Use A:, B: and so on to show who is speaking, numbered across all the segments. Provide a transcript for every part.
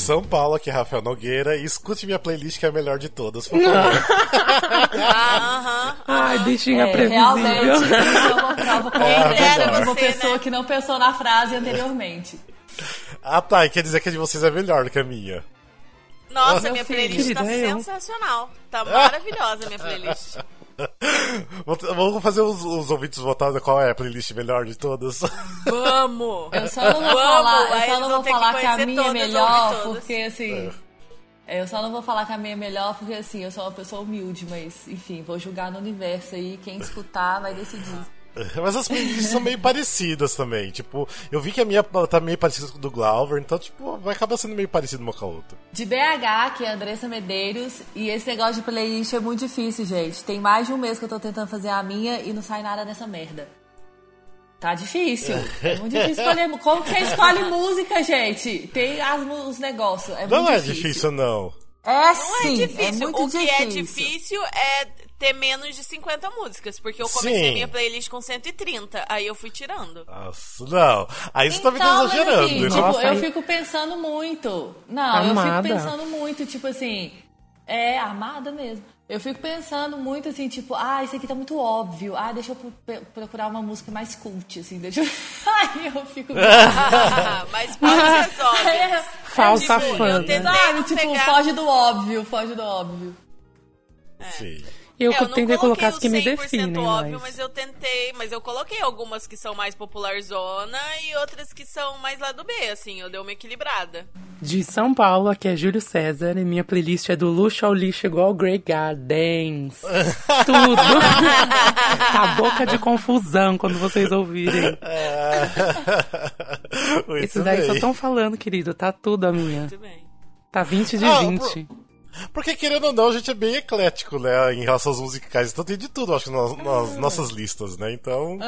A: de São Paulo, aqui é Rafael Nogueira, e escute minha playlist que é a melhor de todas, por favor.
B: Aham.
C: Ai, bichinha
D: É,
C: previsível.
D: realmente, é uma prova
A: É,
D: concreta de
A: verdade.
D: uma
B: Você,
D: pessoa
B: né?
D: que não pensou na frase anteriormente.
A: ah tá, e quer dizer que a de vocês é melhor do que a minha.
B: Nossa,
D: Meu
B: minha
D: filho.
B: playlist tá
C: eu.
B: sensacional. Tá maravilhosa a minha playlist.
A: Vamos fazer os, os ouvintes votarem qual é a playlist melhor de todas.
B: Vamos!
D: Eu só não vou
B: Vamos,
D: falar, eu só não vou
B: ter que
D: falar que, a minha é
B: todas,
D: melhor, porque assim. Eu só não vou falar que a minha é melhor porque assim, eu sou uma pessoa humilde, mas enfim, vou julgar no universo aí, quem escutar vai decidir.
A: Mas as playlists são meio parecidas também. Tipo, eu vi que a minha tá meio parecida com a do Glauber, então, tipo, vai acabar sendo meio parecido uma com a outra.
D: De BH, que é a Andressa Medeiros, e esse negócio de playlist é muito difícil, gente. Tem mais de um mês que eu tô tentando fazer a minha e não sai nada dessa merda. Tá difícil. É muito difícil escolher. Como que você escolhe música, gente? Tem as, os negócios. É
A: Não
D: muito
A: é difícil, não.
D: É
B: Não
D: sim,
B: é difícil.
D: muito
B: o que é difícil é ter menos de 50 músicas. Porque eu comecei
A: Sim.
B: minha playlist com 130. Aí eu fui tirando.
A: Nossa, não. Aí você tá me
D: Então,
A: exagerando.
D: assim,
A: né?
D: tipo,
C: Nossa,
D: eu
C: aí-
D: fico pensando muito. Não, eu
C: Amada.
D: fico pensando muito, tipo assim. É, amada mesmo. Eu fico pensando muito assim, tipo, ah, isso aqui tá muito óbvio. Ah, deixa eu procurar uma música mais cult, assim, deixa eu. Aí eu fico.
B: Mas pode ser óbvio.
D: É,
C: Falsa
B: tipo,
C: fã.
B: eu
C: né?
D: Sabe,
B: não
D: tipo,
B: pegar-
D: foge do óbvio, foge do óbvio.
A: Sim.
C: Eu,
B: É, eu não
C: tentei colocar as
B: coloquei
C: que
B: o
C: me
B: 100%
C: definem,
B: óbvio,
C: mas...
B: mas eu tentei, mas eu coloquei algumas que são mais popularzona e outras que são mais lá do B, assim, eu dei uma equilibrada.
C: De São Paulo, aqui é Júlio César e minha playlist é do luxo ao lixo igual Grey Gardens. Tudo. tá boca de confusão quando vocês ouvirem.
A: Muito
C: Esses daí só estão falando, querido. Tá tudo a minha.
B: Muito bem.
C: Tá 20 de
A: Ah,
C: 20.
A: Porque, querendo ou não, a gente é bem eclético, né? Em relação aos musicais. Então tem de tudo, acho que, nas, nas nossas listas, né? Então.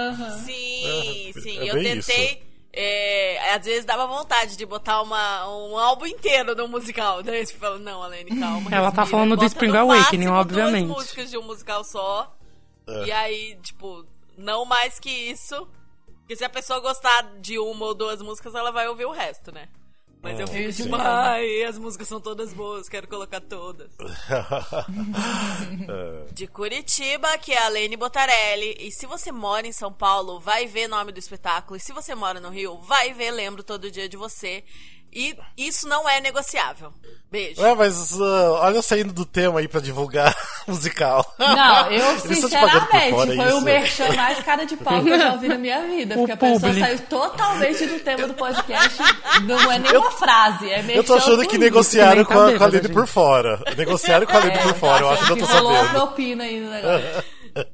B: Sim,
A: É,
B: sim,
A: é
B: eu
A: bem
B: tentei. é, às vezes dava vontade de botar uma, um álbum inteiro no musical. Daí você fala, não, Alene, calma.
C: Ela tá
B: respira,
C: falando do Spring Awakening, obviamente.
B: duas músicas de um musical só.
A: É.
B: E aí, tipo, não mais que isso. Porque se a pessoa gostar de uma ou duas músicas, ela vai ouvir o resto, né? Mas eu fico
D: Isso
B: tipo, ai, as músicas são todas boas, quero colocar todas. De Curitiba, que é a Lene Botarelli. E se você mora em São Paulo, vai ver nome do espetáculo. E se você mora no Rio, vai ver Lembro Todo Dia de Você. E isso não é negociável. Beijo.
A: É, mas uh, olha eu saindo do tema aí pra divulgar musical.
D: Não, eu sinceramente
A: fora,
D: foi o
A: isso?
D: merchan mais cara de pau que eu já ouvi na minha vida. Porque
C: O
D: a pessoa saiu totalmente do tema do podcast. Não é nem uma frase, é merchan
A: Eu tô achando que negociaram
C: nem
A: com a, com a Lene por
C: gente.
A: fora. Negociaram com a Lene
D: É,
A: por fora, eu acho que eu tô
D: rolou a
A: sabendo.
D: propina aí no negócio.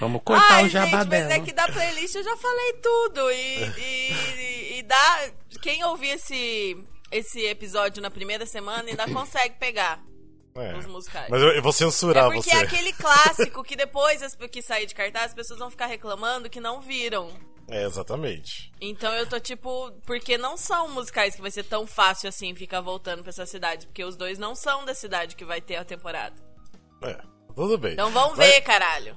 C: Vamos cortar
B: Ai,
C: o
B: gente,
C: jabá
B: mas
C: dela.
B: é que da playlist eu já falei tudo. E, e, e- e dá. Quem ouvir esse, esse episódio na primeira semana ainda consegue pegar.
A: É.
B: Os musicais.
A: Mas eu, eu vou censurar
B: é porque
A: você.
B: é aquele clássico que depois que sair de cartaz, as pessoas vão ficar reclamando que não viram.
A: É, exatamente.
B: Então eu tô tipo, porque não são musicais que vai ser tão fácil assim ficar voltando pra essas cidades, porque os dois não são da cidade que vai ter a temporada.
A: É, tudo bem.
B: Então vão
A: Mas-
B: ver, caralho.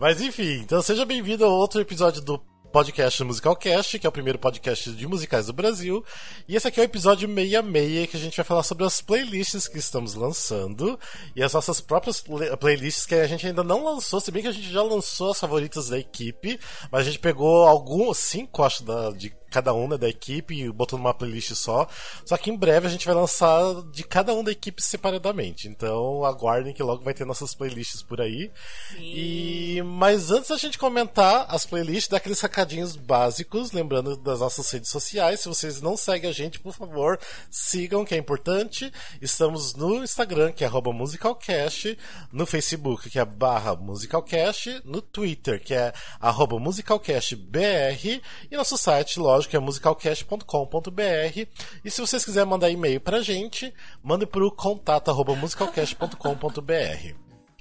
A: Mas enfim, então seja bem-vindo a outro episódio do podcast Musicalcast, que é o primeiro podcast de musicais do Brasil. E esse aqui é o episódio 66, que a gente vai falar sobre as playlists que estamos lançando e as nossas próprias play- playlists que a gente ainda não lançou, se bem que a gente já lançou as favoritas da equipe, mas a gente pegou alguns, cinco, acho, da, de cada uma da equipe e botou numa playlist só. Só que em breve a gente vai lançar de cada um da equipe separadamente. Então aguardem que logo vai ter nossas playlists por aí. E mas antes da gente comentar as playlists, dar aqueles recadinhos básicos, lembrando das nossas redes sociais. Se vocês não seguem a gente, por favor, sigam, que é importante. Estamos no Instagram, que é musicalcast, no Facebook, que é barra musicalcast, no Twitter, que é arroba musicalcastbr, e nosso site, lógico, que é musicalcast.com.br. E se vocês quiserem mandar e-mail pra gente, mande pro contato arroba musicalcast.com.br.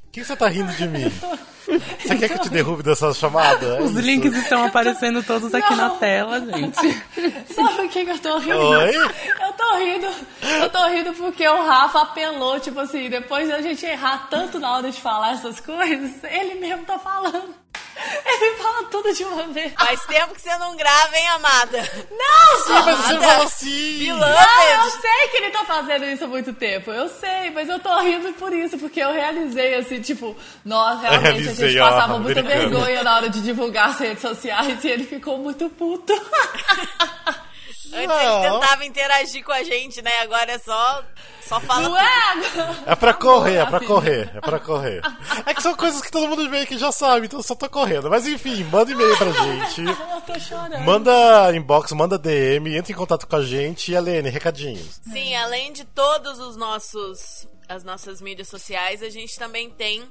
A: O que você tá rindo de mim? Você quer que eu te derrube dessa chamada? É
C: Os
A: isso?
C: links estão aparecendo todos aqui na
D: Não.
C: tela, gente.
D: Sabe o que, que eu tô rindo?
A: Oi?
D: Eu tô rindo, eu tô rindo porque o Rafa apelou, tipo assim, depois da gente errar tanto na hora de falar essas coisas, ele mesmo tá falando. Ele fala tudo de uma vez.
B: Faz tempo que você não grava, hein, amada?
D: Não,
A: Sim, mas você
B: Amada.
A: fala assim.
B: Beloved.
D: Não, eu sei que ele tá fazendo isso há muito tempo. Eu sei, mas eu tô rindo por isso, porque eu realizei assim, tipo, nós realmente a
A: Realizei,
D: gente
A: ó,
D: passava muita
A: americano.
D: vergonha na hora de divulgar as redes sociais e ele ficou muito puto.
B: Antes
A: Não.
B: ele tentava interagir com a gente, né? Agora é só, só fala
D: é?
A: É pra correr, é pra correr, é pra correr. É que são coisas que todo mundo meio que já sabe, então eu só tô correndo. Mas enfim, manda e-mail pra gente.
D: Eu tô chorando.
A: Manda inbox, manda DM, entra em contato com a gente. E Helene, recadinhos.
B: Sim, além de todos os nossos as nossas mídias sociais, a gente também tem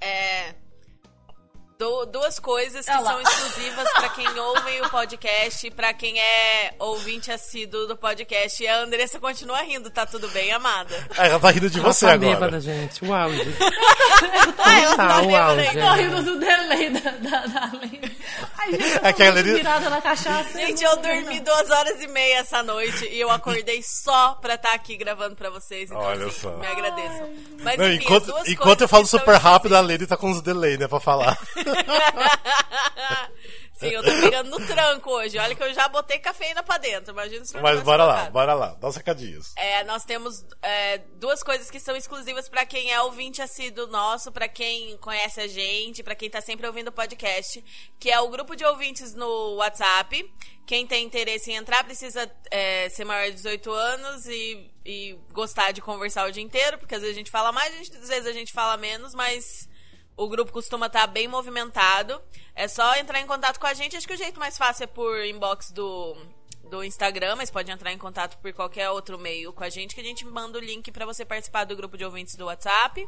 B: é, du- duas coisas que
D: Olha lá.
B: são exclusivas pra quem ouve o podcast e pra quem é ouvinte assíduo do podcast. E a Andressa continua rindo, tá tudo bem, amada?
A: Ah, ela tá rindo de
C: Ela
A: você
C: tá
A: agora.
C: bêbada, gente. O auge.
B: Ah, ela
C: Tá,
B: tá
C: o
B: bêbada
C: auge.
B: ainda.
D: Tô rindo do delay da, da, da Lene. Ai, gente, eu tô
A: É que
D: virada na cachaça.
B: Gente, eu dormi duas horas e meia essa noite e eu acordei só pra estar aqui gravando pra vocês. Então,
A: Olha
B: assim,
A: só.
B: me agradeçam. Mas,
A: Não,
B: enfim,
A: enquanto, enquanto eu falo super rápido, a Lene tá com uns delay, né, pra falar.
B: Sim, eu tô pegando no tranco hoje. Olha que eu já botei cafeína pra dentro. Imagina se não
A: Mas bora lá, bora lá, dá os recadinhos.
B: É, nós temos é, duas coisas que são exclusivas pra quem é ouvinte assíduo nosso, pra quem conhece a gente, pra quem tá sempre ouvindo o podcast, que é o grupo de ouvintes no WhatsApp. Quem tem interesse em entrar precisa é, ser maior de 18 anos e, e gostar de conversar o dia inteiro, porque às vezes a gente fala mais, às vezes a gente fala menos, mas o grupo costuma estar bem movimentado. É só entrar em contato com a gente. Acho que o jeito mais fácil é por inbox do, do Instagram, mas pode entrar em contato por qualquer outro meio com a gente, que a gente manda o link para você participar do grupo de ouvintes do WhatsApp.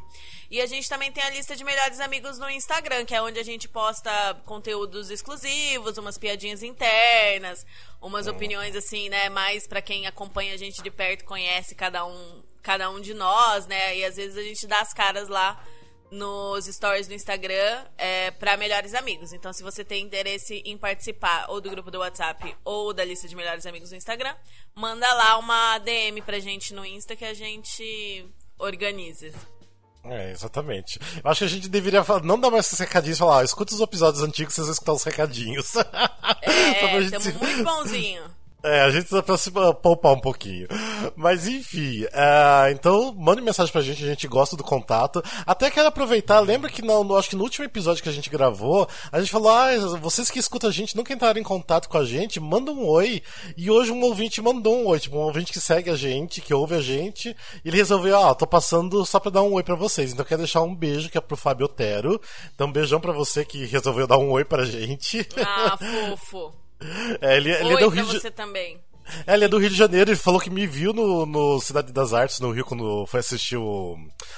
B: E a gente também tem a lista de melhores amigos no Instagram, que é onde a gente posta conteúdos exclusivos, umas piadinhas internas, umas opiniões assim, né, mais para quem acompanha a gente de perto, conhece cada um, cada um de nós, né? E às vezes a gente dá as caras lá nos stories do Instagram é, para melhores amigos. Então, se você tem interesse em participar ou do grupo do WhatsApp ou da lista de melhores amigos do Instagram, manda lá uma DM pra gente no Insta que a gente organiza.
A: É, exatamente. Eu acho que a gente deveria falar, não dar mais esses recadinhos e falar, escuta os episódios antigos, vocês vão escutar os recadinhos.
B: É, estamos
A: se-
B: muito bonzinho.
A: É, a gente pra se poupar um pouquinho. Mas enfim, é, então mande mensagem pra gente, a gente gosta do contato. Até quero aproveitar, lembra que no, acho que no último episódio que a gente gravou, a gente falou, ah, vocês que escutam a gente, nunca entraram em contato com a gente, manda um oi. E hoje um ouvinte mandou um oi, tipo, um ouvinte que segue a gente, que ouve a gente, e ele resolveu, ó, tô passando só pra dar um oi pra vocês. Então quero deixar um beijo, que é pro Fábio Otero. Então um beijão pra você que resolveu dar um oi pra gente.
B: Ah, fofo.
A: É, ele, ele é do Rio de
B: você também.
A: é, ele é do Rio de Janeiro, ele falou que me viu no, no Cidade das Artes, no Rio, quando foi assistir o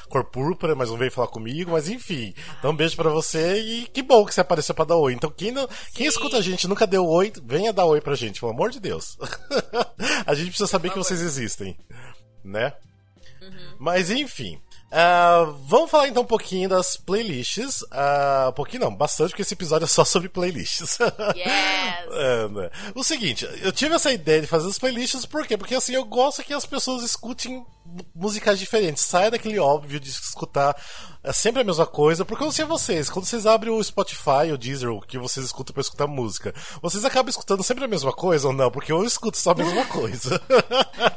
A: Cor Púrpura, mas não veio falar comigo, mas enfim. Então um beijo pra você e que bom que você apareceu pra dar oi. Então quem, não, quem escuta a gente e nunca deu oi, venha dar oi pra gente, pelo amor de Deus. a gente precisa saber que vocês existem, né? Mas enfim. Ah, vamos falar então um pouquinho das playlists. Ah, um pouquinho não, bastante, porque esse episódio é só sobre playlists.
B: Yes.
A: Né? O seguinte, eu tive essa ideia de fazer as playlists, por quê? Porque assim, eu gosto que as pessoas escutem musicais diferentes. Saia daquele óbvio de escutar é sempre a mesma coisa, porque eu não sei vocês, quando vocês abrem o Spotify, o Deezer, o que vocês escutam pra escutar música, vocês acabam escutando sempre a mesma coisa ou não? Porque eu escuto só a mesma coisa.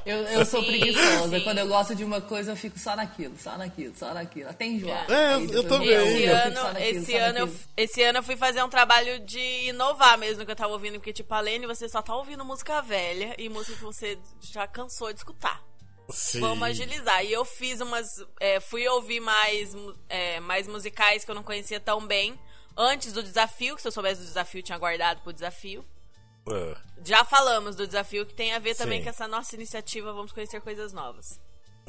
D: Eu, eu sou
B: Sim,
D: preguiçosa.
B: sim.
D: Quando eu gosto de uma coisa, eu fico só naquilo, só naquilo, só naquilo. Até enjoar.
A: É,
D: Aí
A: eu também.
D: eu
B: Esse
D: fico
B: ano,
D: naquilo,
B: esse, ano eu, esse ano eu fui fazer um trabalho de inovar mesmo que eu tava ouvindo, porque tipo, Alene, você só tá ouvindo música velha e música que você já cansou de escutar.
A: Sim.
B: Vamos agilizar. E eu fiz umas. é, fui ouvir mais, é, mais musicais que eu não conhecia tão bem. Antes do desafio, que se eu soubesse do desafio, eu tinha guardado pro desafio.
A: É,
B: Já falamos do desafio, que tem a ver também
A: Sim.
B: com essa nossa iniciativa Vamos Conhecer Coisas Novas.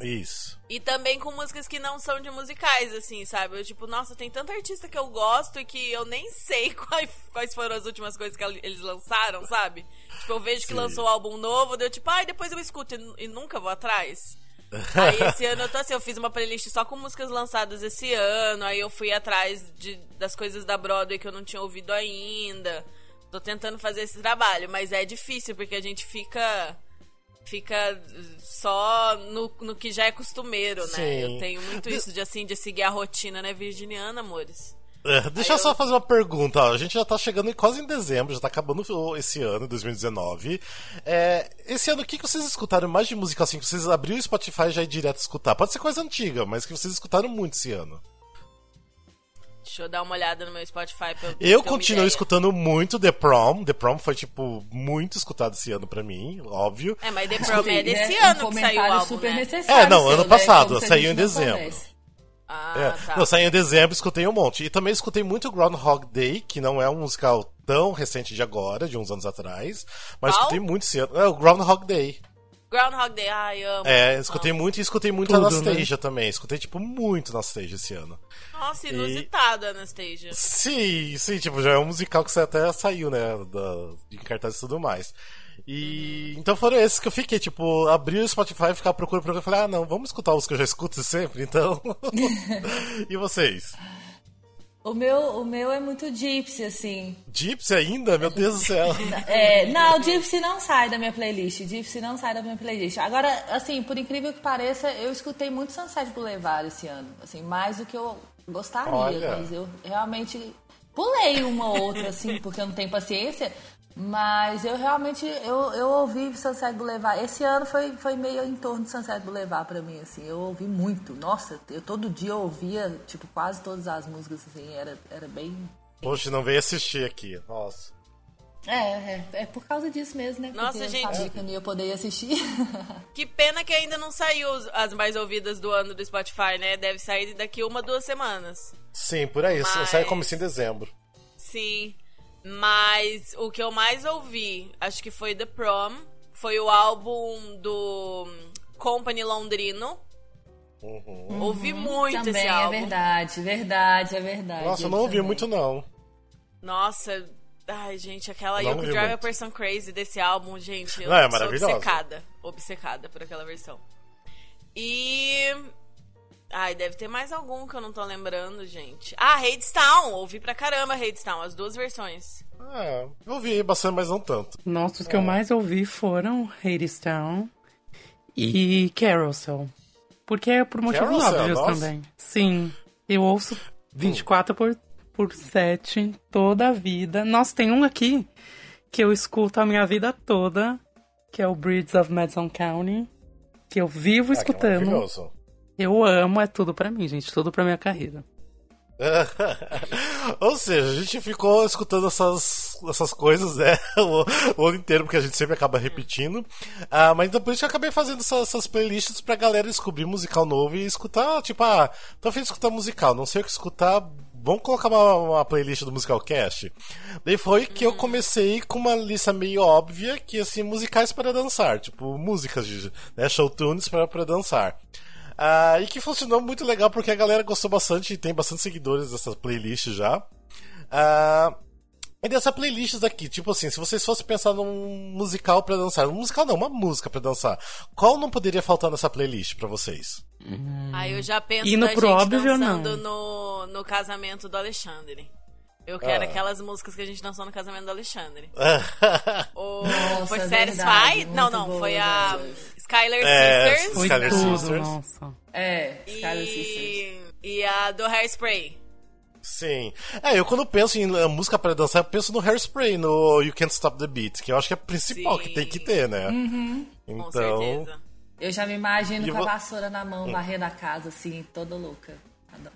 A: Isso.
B: E também com músicas que não são de musicais, assim, sabe? Eu, tipo, nossa, tem tanta artista que eu gosto e que eu nem sei quais, quais foram as últimas coisas que eles lançaram, sabe? Tipo, eu vejo que
A: Sim.
B: lançou o álbum novo, daí eu, tipo, ai, depois eu escuto e, e nunca vou atrás. aí esse ano eu tô assim, eu fiz uma playlist só com músicas lançadas esse ano, aí eu fui atrás de, das coisas da Broadway que eu não tinha ouvido ainda. Tô tentando fazer esse trabalho, mas é difícil porque a gente fica fica só no, no que já é costumeiro, né?
A: Sim.
B: Eu tenho muito isso de assim de seguir a rotina, né, virginiana, amores.
A: É, deixa eu só fazer uma pergunta. Ó. A gente já tá chegando quase em dezembro, já tá acabando esse ano, 2019. É, esse ano, o que, que vocês escutaram mais de música assim? Que vocês abriram o Spotify e já ir direto escutar? Pode ser coisa antiga, mas que vocês escutaram muito esse ano.
B: Deixa eu dar uma olhada no meu Spotify. Pra
A: eu continuo escutando muito The Prom. The Prom foi, tipo, muito escutado esse ano pra mim, óbvio.
B: É, mas The Prom é desse é, ano um que saiu o álbum, super né?
A: É, não, ano né? passado, saiu em dezembro.
B: Ah,
A: é.
B: tá.
A: Não, saiu em dezembro, escutei um monte. E também escutei muito Groundhog Day, que não é um musical tão recente de agora, de uns anos atrás. Mas
B: Qual?
A: escutei muito esse ano. É o Groundhog Day.
B: Groundhog Day, ai, amo.
A: É, escutei muito e escutei muito
C: Tudo,
A: Anastasia também. Escutei, tipo, muito Anastasia esse ano.
B: Nossa, inusitado, Anastasia.
A: Sim, sim, tipo, já é um musical que até saiu, né, da, de cartaz e tudo mais. E então foram esses que eu fiquei, tipo, abri o Spotify, ficar procurando, procurando, falei, ah, não, vamos escutar os que eu já escuto sempre, então. e vocês?
D: O meu, o meu é muito gypsy, assim.
A: Gypsy ainda? Meu Deus do céu.
D: É, não, Gypsy não sai da minha playlist. Gypsy não sai da minha playlist. Agora, assim, por incrível que pareça, eu escutei muito Sunset Boulevard esse ano. Assim, mais do que eu gostaria.
A: Olha.
D: Mas eu realmente pulei uma ou outra, assim, porque eu não tenho paciência. Mas eu realmente, eu, eu ouvi Sunset Boulevard. Esse ano foi, foi meio em torno de Sunset Boulevard pra mim, assim. Eu ouvi muito. Nossa, eu todo dia eu ouvia, tipo, quase todas as músicas, assim. Era, era bem...
A: Poxa, não veio assistir aqui. Nossa.
D: É, é, é por causa disso mesmo, né?
B: Nossa,
D: Porque
B: gente.
D: Eu sabia que eu não ia poder assistir.
B: Que pena que ainda não saiu as mais ouvidas do ano do Spotify, né? Deve sair daqui uma, duas semanas.
A: Sim, por aí.
B: Mas-
A: Sai como em dezembro.
B: Sim. Mas o que eu mais ouvi, acho que foi The Prom. Foi o álbum do Company Londrino. Ouvi muito
D: Também
B: esse
D: é
B: álbum.
D: verdade, verdade, é verdade.
A: Nossa, eu não ouvi
D: também.
A: muito, não.
B: Nossa, ai, gente, aquela
A: Não
B: You Could Drive a
A: muito.
B: Person Crazy desse álbum, gente. Eu
A: Não, é
B: sou
A: maravilhosa.
B: obcecada. Obcecada por aquela versão. E. Ai, deve ter mais algum que eu não tô lembrando, gente. Ah, Hadestown! Ouvi pra caramba Hadestown, as duas versões.
A: É, eu ouvi bastante, mas não tanto.
C: Nossa, os que eu mais ouvi foram Hadestown e Carousel. Porque é por motivos
A: Carousel,
C: óbvios
A: nossa.
C: também. Sim, eu ouço 24 por, por 7 toda a vida. Nossa, tem um aqui que eu escuto a minha vida toda, que é o Breeds of Madison County, que eu vivo
A: Ah, que é
C: escutando. Eu amo, é tudo pra mim, gente, tudo pra minha carreira.
A: Ou seja, a gente ficou escutando essas, essas coisas, né? O, o ano inteiro, porque a gente sempre acaba repetindo. Ah, mas depois eu acabei fazendo essas, essas playlists pra galera descobrir musical novo e escutar, tipo, ah, tô afim de escutar musical, não sei o que escutar. Vamos colocar uma, uma playlist do Musical Cast? Daí foi que eu comecei com uma lista meio óbvia, que assim, musicais para dançar, tipo, músicas de né, show tunes para, para dançar. Ah, e que funcionou muito legal porque a galera gostou bastante e tem bastante seguidores dessa playlist já. Ah, e dessa playlist daqui, tipo assim, se vocês fossem pensar num musical pra dançar, um musical não, uma música pra dançar, qual não poderia faltar nessa playlist pra vocês?
B: Aí eu já penso
C: Indo
B: na
C: pro
B: gente
C: óbvio,
B: dançando
C: não.
B: no, no casamento do Alexandre. Eu quero
A: Ah.
B: aquelas músicas que a gente dançou no casamento do Alexandre. O... foi
D: é
B: Satisfy? Não, não,
D: boa
B: foi a. Skylar
A: É,
B: Sisters
C: Foi
A: Skylar
C: tudo,
A: Sisters.
C: nossa.
D: É, Skylar Sisters.
B: e, e a do Hairspray.
A: Sim. É, eu quando penso em eh, música pra dançar, eu penso no Hairspray, no You Can't Stop the Beat, que eu acho que é a principal
B: Sim.
A: que tem que ter, né?
B: Com
A: Então,
B: certeza.
D: Eu já me imagino
A: E
D: com a
A: vo-
D: vassoura na mão, varrendo a casa, assim, toda louca.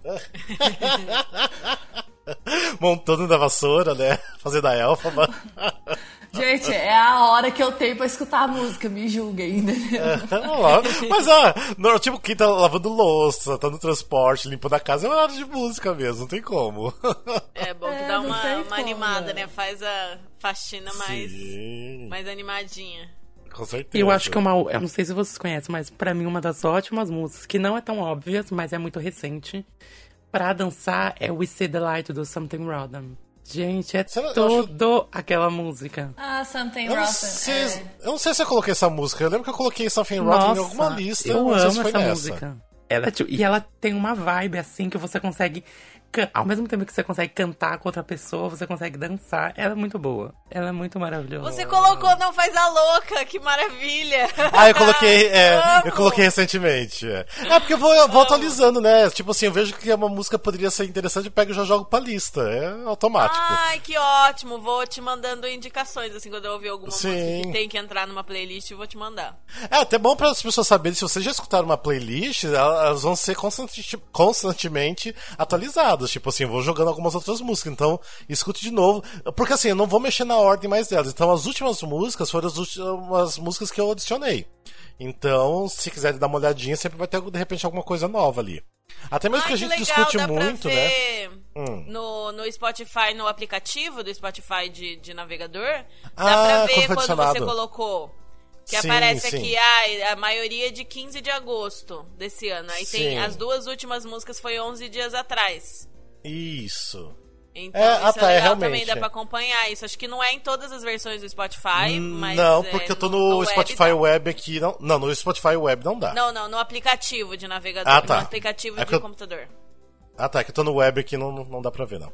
A: Montando da vassoura, né? Fazendo a elfa. mas-
D: Gente, é a hora que eu tenho pra escutar a música, me julguem, entendeu?
A: Ó, Mas, ah, no- tipo, quem tá lavando louça, tá no transporte, limpando a casa, é uma hora de música mesmo, não tem como.
B: É bom que
D: É,
B: dá
D: não
B: uma, uma
D: como,
B: animada,
D: né?
B: né? Faz a faxina mais,
A: Sim,
B: mais animadinha.
A: Com certeza.
C: Eu acho que uma. Eu não sei se vocês conhecem, mas pra mim uma das ótimas músicas, que não é tão óbvias, mas é muito recente, pra dançar é We See the Light do Something Rotten. Gente, é
A: eu acho-
C: aquela música.
D: Ah, Something Rotten. é.
A: eu não sei se eu coloquei essa música. Eu lembro que eu coloquei Something Rotten em alguma lista.
C: eu amo essa
A: nessa.
C: música. Ela, é tipo- e ela tem uma vibe assim que você consegue ao mesmo tempo que você consegue cantar com outra pessoa, você consegue dançar. Ela é muito boa. Ela é muito maravilhosa.
B: Você colocou Não Faz a Louca, que maravilha!
A: Ah, eu coloquei, é, eu coloquei recentemente. É, É, porque eu vou, eu vou atualizando, né? Tipo assim, eu vejo que uma música poderia ser interessante, eu pego e já jogo pra lista. É automático.
B: Ai, que ótimo! Vou te mandando indicações, assim, quando eu ouvir alguma
A: Sim.
B: música que tem que entrar numa playlist, eu vou te mandar.
A: É até bom para as pessoas saberem, se vocês já escutaram uma playlist, elas vão ser constantemente atualizadas. Tipo assim, eu vou jogando algumas outras músicas, então escute de novo. Porque assim, eu não vou mexer na ordem mais delas. Então as últimas músicas foram as últimas músicas que eu adicionei. Então, se quiser dar uma olhadinha, sempre vai ter de repente alguma coisa nova ali. Até mesmo
B: Ai,
A: que a gente
B: legal,
A: discute muito, né? Hum.
B: no, no Spotify, no aplicativo do Spotify de, de navegador.
A: Ah,
B: dá pra ver quando, você colocou. Que
A: Sim,
B: aparece
A: sim.
B: aqui, ah, a maioria de 15 de agosto desse ano. Aí tem
A: Sim.
B: as duas últimas músicas foi 11 dias atrás.
A: Isso.
B: Então
A: É,
B: isso
A: ah,
B: é
A: tá, é
B: legal
A: realmente,
B: também, dá
A: é.
B: pra acompanhar isso. Acho que não é em todas as versões do Spotify, mas.
A: não,
B: é,
A: porque eu tô no,
B: web
A: Spotify
B: dá.
A: Web aqui. Não, não, no Spotify Web não dá.
B: Não, não, no aplicativo de navegador.
A: Ah, tá.
B: No aplicativo
A: É
B: de
A: eu-
B: computador.
A: Ah, tá, que eu tô no web aqui, não, não, não dá pra ver, não.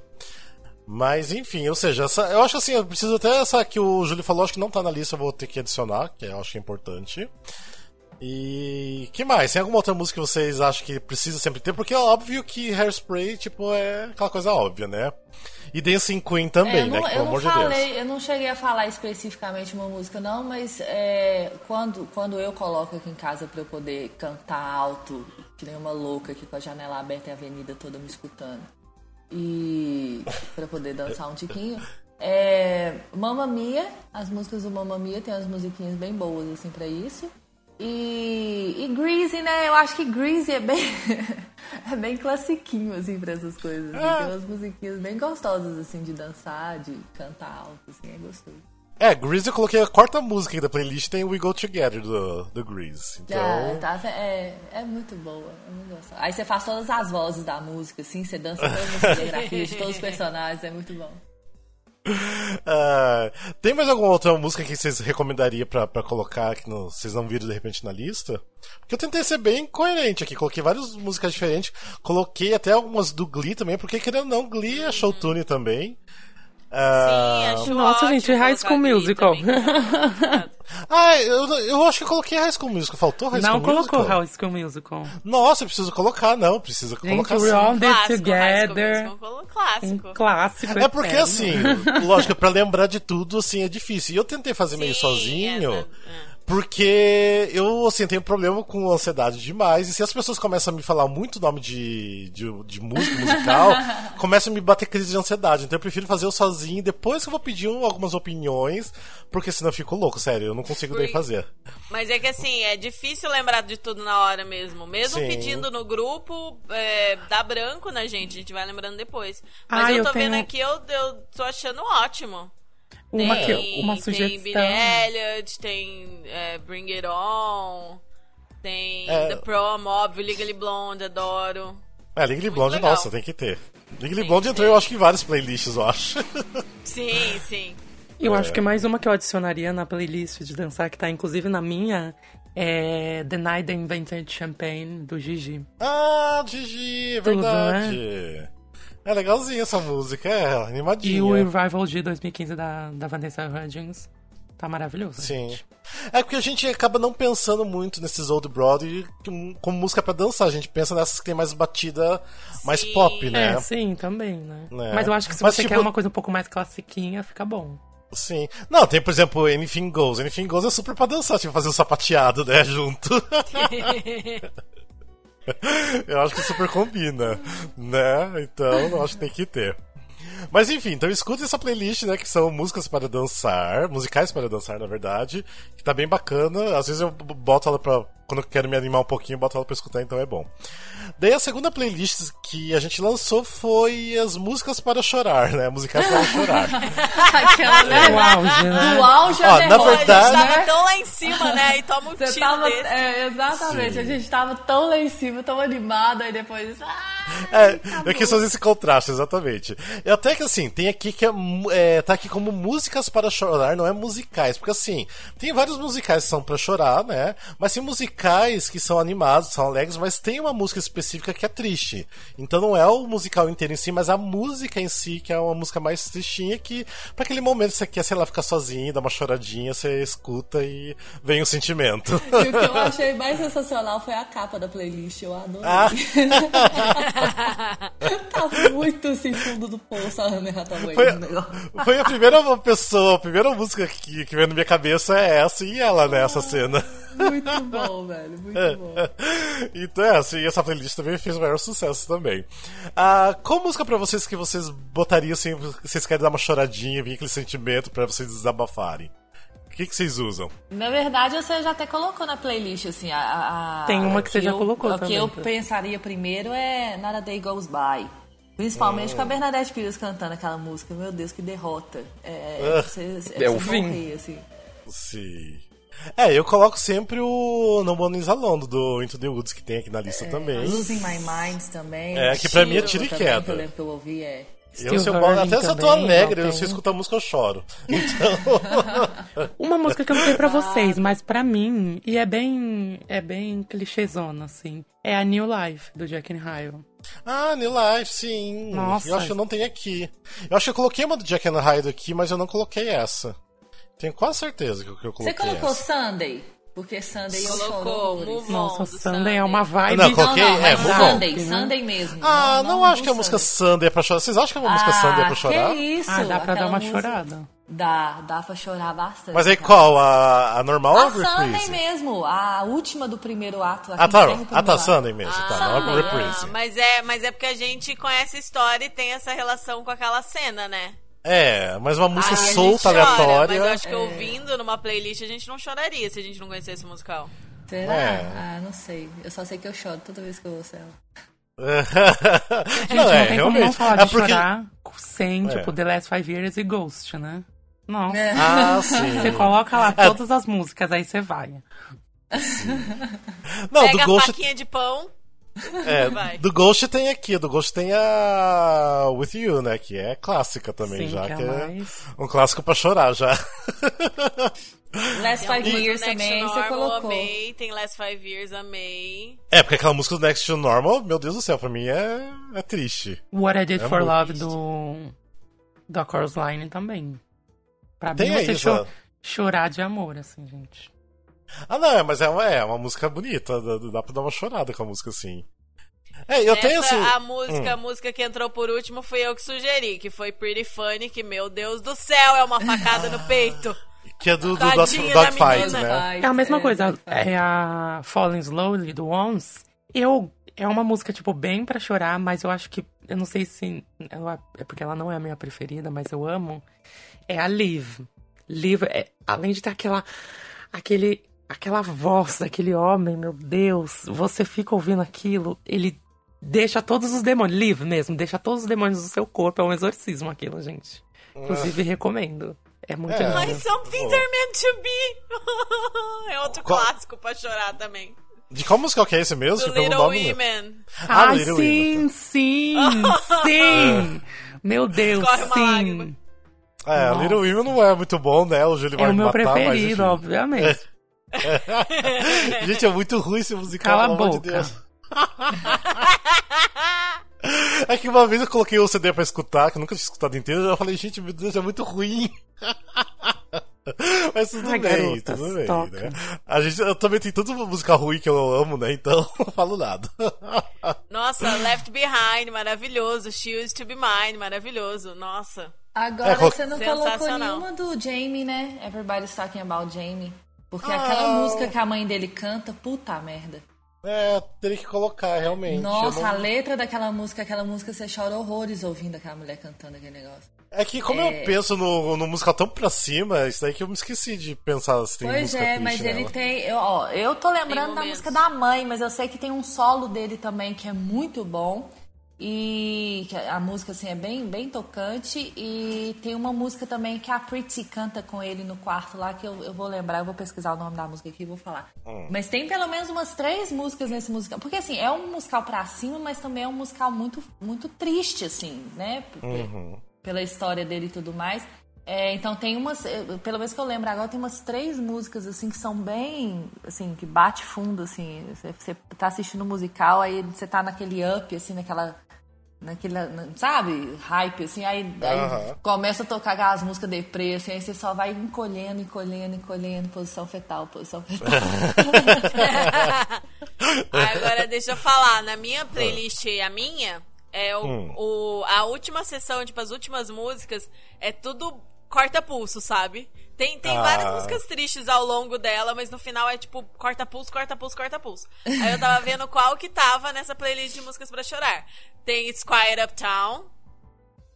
A: Mas, enfim, ou seja, essa- eu acho assim, eu preciso até essa que o Júlio falou, acho que não tá na lista, eu vou ter que adicionar, que eu acho que é importante. E. que mais? Tem alguma outra música que vocês acham que precisa sempre ter? Porque é óbvio que Hairspray, tipo, é aquela coisa óbvia, né? E Dancing Queen também,
D: É,
A: né?
D: não,
A: Que,
D: eu
A: pelo amor de Deus.
D: falei, eu não cheguei a falar especificamente uma música não, mas é, quando, quando eu coloco aqui em casa pra eu poder cantar alto, que nem uma louca aqui com a janela aberta e a avenida toda me escutando, e pra poder dançar um tiquinho, é, Mamma Mia, as músicas do Mamma Mia tem umas musiquinhas bem boas assim pra isso. E, e Greasy, né? Eu acho que Greasy é bem, é bem classiquinho, assim, pra essas coisas. assim. Tem umas musiquinhas bem gostosas, assim, de dançar, de cantar alto, assim, é gostoso.
A: É, Grease eu coloquei a quarta música aqui da playlist, tem We Go Together do, do Grease. Então.
D: Ah, tá, é, é muito boa, é muito gostosa. Aí você faz todas as vozes da música, assim, você dança todas as coreografias de todos os personagens, é muito bom.
A: Ah, tem mais alguma outra música que vocês recomendariam pra, pra colocar que não- vocês não viram de repente na lista? Porque eu tentei ser bem coerente aqui, coloquei várias músicas diferentes, coloquei até algumas do Glee também, porque querendo ou não, Glee é showtune também. Ah,
B: Sim, acho
C: Nossa,
B: ótimo
C: gente, High School Musical.
A: ah, eu, eu acho que eu coloquei High School Musical, faltou High School
C: Não colocou
A: Musical?
C: High School Musical.
A: Nossa, eu preciso colocar, não, preciso
C: Gente,
A: colocar
C: We're
A: sim.
C: All This
B: Clássico,
C: Together.
B: Musical,
C: Um
B: clássico.
C: clássico.
A: É porque
C: eterno.
A: assim, lógico, pra lembrar de tudo, assim, é difícil. E eu tentei fazer meio
B: Sim,
A: sozinho,
B: é, é.
A: Porque eu, assim, tenho problema com ansiedade demais. E se as pessoas começam a me falar muito nome de, de, de música musical, começa a me bater crise de ansiedade. Então eu prefiro fazer eu sozinho, depois que eu vou pedir um- algumas opiniões, porque senão eu fico louco, sério, eu não consigo
B: Porque-
A: fazer.
B: Mas é que assim, é difícil lembrar de tudo na hora mesmo. Mesmo
A: Sim.
B: pedindo no grupo, é, dá branco na gente, a gente vai lembrando depois. Mas
C: Ah,
B: eu
C: eu
B: tô vendo
C: tenho-
B: aqui, eu, eu tô achando ótimo.
C: Uma, que,
B: Tem,
C: uma
B: tem
C: sugestão.
B: Billy Elliot, tem é, Bring It On, tem
A: É.
B: The Prom, óbvio, Legally Blonde, adoro.
A: É, Legally
B: Muito
A: Blonde,
B: legal.
A: nossa, tem que ter. Legally
B: Tem
A: Blonde entrou, eu acho que em várias playlists, eu acho.
B: Sim, sim.
C: Eu
A: É.
C: acho que mais uma que eu adicionaria na playlist de dançar, que tá inclusive na minha, é The Night They Invented Champagne, do Gigi.
A: ah, Gigi, é
C: Tudo,
A: verdade. É legalzinha essa música, é animadinha.
C: E o Revival de 2015 da, da Vanessa Hudgens. Tá maravilhoso.
A: Sim. É porque a gente acaba não pensando muito nesses old Broadway como- música pra dançar. A gente pensa nessas que tem mais batida, mais
B: Sim.
A: pop, né?
C: É, sim, também, né?
A: Né?
C: Mas eu acho que se
A: Mas,
C: você
A: tipo-
C: quer uma coisa um pouco mais classiquinha, fica bom.
A: Sim. Não, tem, por exemplo, Anything Goes. Anything Goes é super pra dançar, tipo, fazer um sapateado, né, junto. eu acho que super combina, né? Então, eu acho que tem que ter. Mas enfim, então escuta essa playlist, né? Que são músicas para dançar, musicais para dançar, na verdade. Que tá bem bacana. Às vezes eu boto ela pra. Quando eu quero me animar um pouquinho, eu boto ela pra escutar, então é bom. Daí a segunda playlist que a gente lançou foi as músicas para chorar, né? Musicais para chorar.
D: Aquela, né?
C: O auge, né?
D: Do auge
A: Ó, na
B: Pô, a
A: verdade-
B: gente tava
D: né?
B: tão lá em cima, né? E toma um
D: Você
B: tiro
D: tava,
B: desse.
D: é, exatamente,
A: Sim.
D: a gente tava tão lá em cima, tão animado, aí depois. Ah,
A: É, eu quis fazer esse contraste, exatamente. E até que assim, tem aqui que é, é, tá aqui como músicas para chorar, não é musicais. Porque assim, tem vários musicais que são pra chorar, né? Mas tem musicais musicais que são animados, são alegres, mas tem uma música específica que é triste. Então não é o musical inteiro em si, mas a música em si, que é uma música mais tristinha, que para aquele momento você quer, sei lá, ficar sozinho, dar uma choradinha, você escuta e vem o sentimento.
D: E o que eu achei mais sensacional foi a capa da playlist, eu adorei.
A: Ah.
D: tá muito assim, fundo do poço a Anne Hathaway
A: Foi, foi a primeira pessoa, a primeira música que, que veio na minha cabeça é essa e ela nessa cena.
D: Muito bom, velho, muito bom.
A: então é assim, essa playlist também fez o maior sucesso também. Ah, qual música pra vocês que vocês botariam assim, vocês querem dar uma choradinha, vir aquele sentimento pra vocês desabafarem? O que, que vocês usam?
D: Na verdade, você já até colocou na playlist, assim, a... a-
C: Tem uma que você já
D: eu-
C: colocou
D: O que
C: também,
D: eu
C: tá?
D: pensaria primeiro é Not a Day Goes By. Principalmente com a Bernadette Pires cantando aquela música. Meu Deus, que derrota. É, você,
C: É o
D: você
C: fim.
D: morrer, assim.
A: Sim. É, eu coloco sempre o No Alone do Into the Woods que tem aqui na lista também.
D: Losing My Mind também.
A: É, que pra mim é
D: Tiro
A: e
D: também,
A: queda.
D: Que eu lembro que eu ouvi, é.
A: Eu, se eu,
C: Hurting
A: até se eu tô
C: também,
A: alegre, eu se eu escuto a música eu choro. Então.
C: Uma música que eu não sei pra vocês, mas pra mim, e é bem, é bem clichêzona, assim, é a New Life, do Jack and Hyde.
A: Ah, New Life, sim.
C: Nossa.
A: Eu acho que eu não tenho aqui. Eu acho que eu coloquei uma do Jack and Hyde aqui, mas eu não coloquei essa. Tenho quase certeza que eu, que eu
D: Você
A: coloquei
D: colocou
A: essa.
D: Porque Porque Sunday eu
B: Colocou. Move
C: Nossa,
B: do
C: Sunday é uma vibe.
A: Não,
D: Não,
A: coloquei-
D: não,
A: é,
D: mas
A: Move On.
D: Sunday, Sunday mesmo.
A: Ah, não, acho
D: do
A: que a música
D: Sunday.
A: Sunday é pra chorar. Vocês acham que a música Sunday é pra chorar?
D: Que isso?
C: Ah, dá pra dar uma
D: música-
C: chorada.
D: Dá, dá pra chorar bastante.
A: Mas aí
D: cara.
A: qual? A, a normal ou
D: A
A: a
D: Sunday
A: reprise?
D: mesmo, a última do primeiro ato. a
A: Ah, tá. Ah, tá. Sunday mesmo. tá, não é
D: Sunday,
A: a reprise.
B: Ah, mas é, mas é porque a gente conhece a história e tem essa relação com aquela cena, né?
A: É, mas uma música
B: a gente
A: solta,
B: chora,
A: aleatória.
B: Mas eu acho que ouvindo numa playlist a gente não choraria se a gente não conhecesse o musical.
D: Será?
A: É.
D: Ah, não sei. Eu só sei que eu choro toda vez que eu ouço ela.
C: Gente,
A: não,
C: não,
A: é,
C: tem como não
A: realmente.
C: falar
A: é
C: de
A: porque...
C: chorar sem,
A: É.
C: tipo, The Last Five Years e Ghost, né? Nossa.
D: É.
A: Ah, sim.
C: Você coloca lá
A: É.
C: todas as músicas, aí você vai.
A: Não,
B: Pega
A: do
B: a
A: Ghost,
B: faquinha de pão.
A: é,
B: vai.
A: do Ghost tem aqui, do Ghost tem a With You, né, que é clássica também
C: Sim,
A: já,
C: que é
A: que é
C: mais-
A: um clássico pra chorar já.
D: Last Five Years também, você colocou.
B: amei. Tem Last Five Years, amei.
A: é, porque aquela música do Next to Normal, meu Deus do céu, pra mim é, é triste.
C: What I Did
A: É
C: for Love
A: triste.
C: do. Da Chorus Line também. Pra
A: Tem
C: mim, você cho- chorar de amor, assim, gente.
A: Ah, não, é, mas é uma, é uma música bonita, dá, dá pra dar uma chorada com a música assim. É, eu tenho
B: Essa,
A: assim.
B: a música, a música que entrou por último fui eu que sugeri, que foi Pretty Funny, que, meu Deus do céu, é uma facada no peito.
A: Que é do, do
B: Tadinha
A: Dog, Dogfight, né?
C: É a mesma coisa. É a Falling Slowly do Once. Eu. É uma música, tipo, bem pra chorar, mas eu acho que. Eu não sei se. ela- é porque ela não é a minha preferida, mas eu amo. É a Live. Live, é, além de ter aquela. Aquele. Aquela voz daquele homem, meu Deus. Você fica ouvindo aquilo, ele deixa todos os demônios. Live mesmo, deixa todos os demônios do seu corpo. É um exorcismo aquilo, gente. Inclusive, recomendo. É muito
A: É.
C: lindo.
B: Mas some things are meant to be. é outro
A: Qual-
B: clássico pra chorar também.
A: De qual musical que é esse mesmo?
B: Do
A: Que
B: Little
A: nome?
B: Women.
A: Ah,
C: Ai,
A: Little
C: sim,
A: Women.
C: sim, sim. Meu Deus,
B: Escorre uma lágrima.
C: sim.
A: É,
C: Nossa.
A: Little Women não é muito bom, né? O Júlio
C: É
A: vai
C: o
A: me
C: meu
A: matar, mas
C: preferido, obviamente.
A: Gente, é muito ruim esse musical,
C: Cala a
A: pelo amor de
C: boca.
A: Deus. É que uma vez eu coloquei o CD pra escutar, que eu nunca tinha escutado inteiro, eu falei, gente, meu Deus, é muito ruim. Mas tudo
C: Ai,
A: bem,
C: garotas,
A: tudo bem,
C: toca.
A: né? A gente, eu também tenho tanta música ruim que eu amo, né? Então, não falo nada.
B: Nossa, Left Behind, maravilhoso. She Used to Be Mine, maravilhoso. Nossa.
D: Agora
A: É, colo-
D: você não colocou nenhuma do Jamie, né? Everybody's talking about Jamie. Porque
A: Ah.
D: aquela música que a mãe dele canta, puta merda.
A: É, teria que colocar, realmente.
D: Nossa,
A: não-
D: a letra daquela música, aquela música, você chora horrores ouvindo aquela mulher cantando aquele negócio.
A: É que como
D: É.
A: eu penso no, no musical tão pra cima, isso daí que eu me esqueci de pensar se tem
D: pois
A: música
D: é, mas ele
A: nela.
D: tem. Eu, ó, eu tô lembrando da música da mãe, mas eu sei que tem um solo dele também que é muito bom. E a música assim é bem, bem tocante. E tem uma música também que a Pretty canta com ele no quarto lá, que eu, eu vou lembrar, eu vou pesquisar o nome da música aqui e vou falar.
A: Hum.
D: Mas tem pelo menos umas três músicas nesse musical. Porque assim, é um musical pra cima, mas também é um musical muito, muito triste, assim, né?
A: Uhum.
D: Pela história dele e tudo mais. É, então tem umas, pelo menos que eu lembro agora, tem umas três músicas assim que são bem, assim, que bate fundo, assim. Você, você tá assistindo um musical, aí você tá naquele up, assim, naquela, naquele, sabe, hype, assim, aí, aí começa a tocar aquelas músicas deprê, assim, aí você só vai encolhendo, encolhendo, encolhendo, posição fetal, posição fetal.
B: Agora deixa eu falar, na minha playlist e a minha, é o,
A: Hum.
B: o- a última sessão, tipo, as últimas músicas, é tudo corta-pulso, sabe? Tem, tem
A: Ah.
B: várias músicas tristes ao longo dela, mas no final é tipo corta-pulso, corta-pulso, corta-pulso. Aí eu tava vendo qual que tava nessa playlist de músicas pra chorar. Tem It's Quiet Uptown,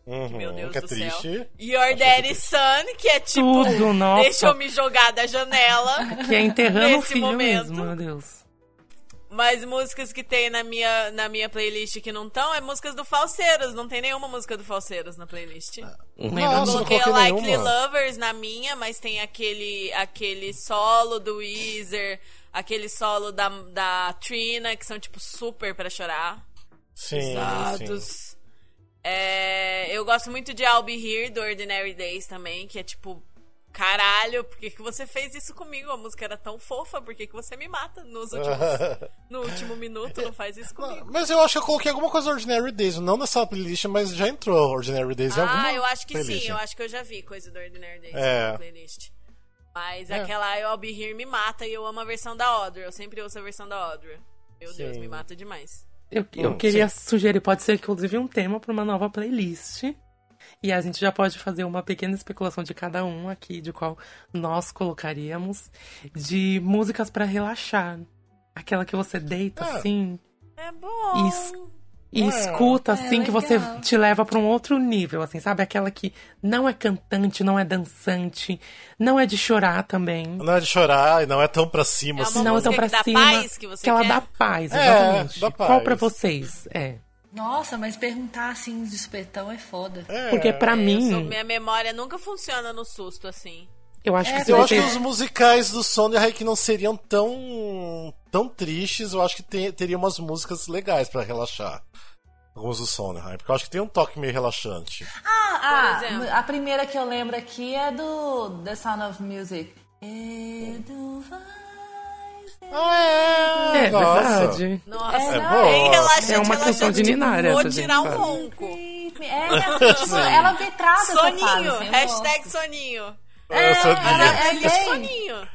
A: Uhum,
B: meu Deus
A: que é
B: do
A: triste.
B: céu. Your Daddy's Son, que é tipo,
C: Tudo, nossa.
B: deixa eu me jogar da janela.
C: Que é enterrando o
B: Nesse
C: filho
B: momento.
C: mesmo, meu Deus.
B: Mas músicas que tem na minha, na minha playlist que não estão é músicas do Falseiros. Não tem nenhuma música do Falseiros na playlist.
C: Da
A: não
B: Coloquei
A: coloquei
B: Likely
A: nenhuma.
B: Lovers na minha, mas tem aquele, aquele solo do Weezer, aquele solo da, da Trina, que são, tipo, super pra chorar.
A: Sim, sim.
B: Pesados. É, eu gosto muito de I'll Be Here, do Ordinary Days também, que é tipo, caralho, por que, que você fez isso comigo? A música era tão fofa, por que, que você me mata nos últimos, no último minuto? Não faz isso comigo.
A: Mas eu acho que eu coloquei alguma coisa do Ordinary Days, não nessa playlist, mas já entrou Ordinary Days em alguma
B: Ah, eu acho que
A: playlist.
B: sim, eu acho que eu já vi coisa do Ordinary Days
A: É.
B: na playlist. Mas
A: É.
B: aquela I'll Be Here me mata e eu amo a versão da Audrey. Eu sempre ouço a versão da Audrey. Meu Deus,
A: Sim.
B: me mata demais.
C: Eu, eu
A: Hum,
C: queria sugerir, pode ser inclusive um tema para uma nova playlist. E a gente já pode fazer uma pequena especulação de cada um aqui, de qual nós colocaríamos, de músicas para relaxar. Aquela que você deita
A: Ah.
C: assim
B: É bom.
C: Isso. e
A: É.
C: escuta assim, que você te leva para um outro nível, assim, sabe? Aquela que não é cantante, não é dançante, não é de chorar também.
A: Não é de chorar e não é tão pra cima
B: É uma
A: assim.
C: não é tão pra
B: que dá
C: cima.
B: paz que você
C: ela
B: quer?
C: dá paz,
A: É,
C: exatamente.
A: dá
C: Qual
A: paz.
C: pra vocês? É.
D: Nossa, mas perguntar assim de supetão é foda.
A: É.
C: Porque pra
B: Eu
C: mim,
B: sou- minha memória nunca funciona no susto assim.
C: eu acho
D: É,
C: que se
A: Eu acho que os musicais do Sony High não seriam tão tão tristes. Eu acho que tem, teria umas músicas legais pra relaxar. Alguns do High, porque eu acho que tem um toque meio relaxante.
D: Ah,
B: Por exemplo?
D: a primeira que eu lembro aqui é do The Sound of Music. Edelweiss.
A: Ah, é!
C: É
A: Nossa.
C: verdade.
B: Nossa,
D: É
B: é, relaxante.
C: É uma canção de
B: tipo,
C: Ninária
B: Vou tirar um ronco.
D: É, assim, tipo, ela fase,
B: Soninho,
D: assim,
B: hashtag soninho.
A: É, sabia.
B: Mas é,
D: é bem-
B: soninho.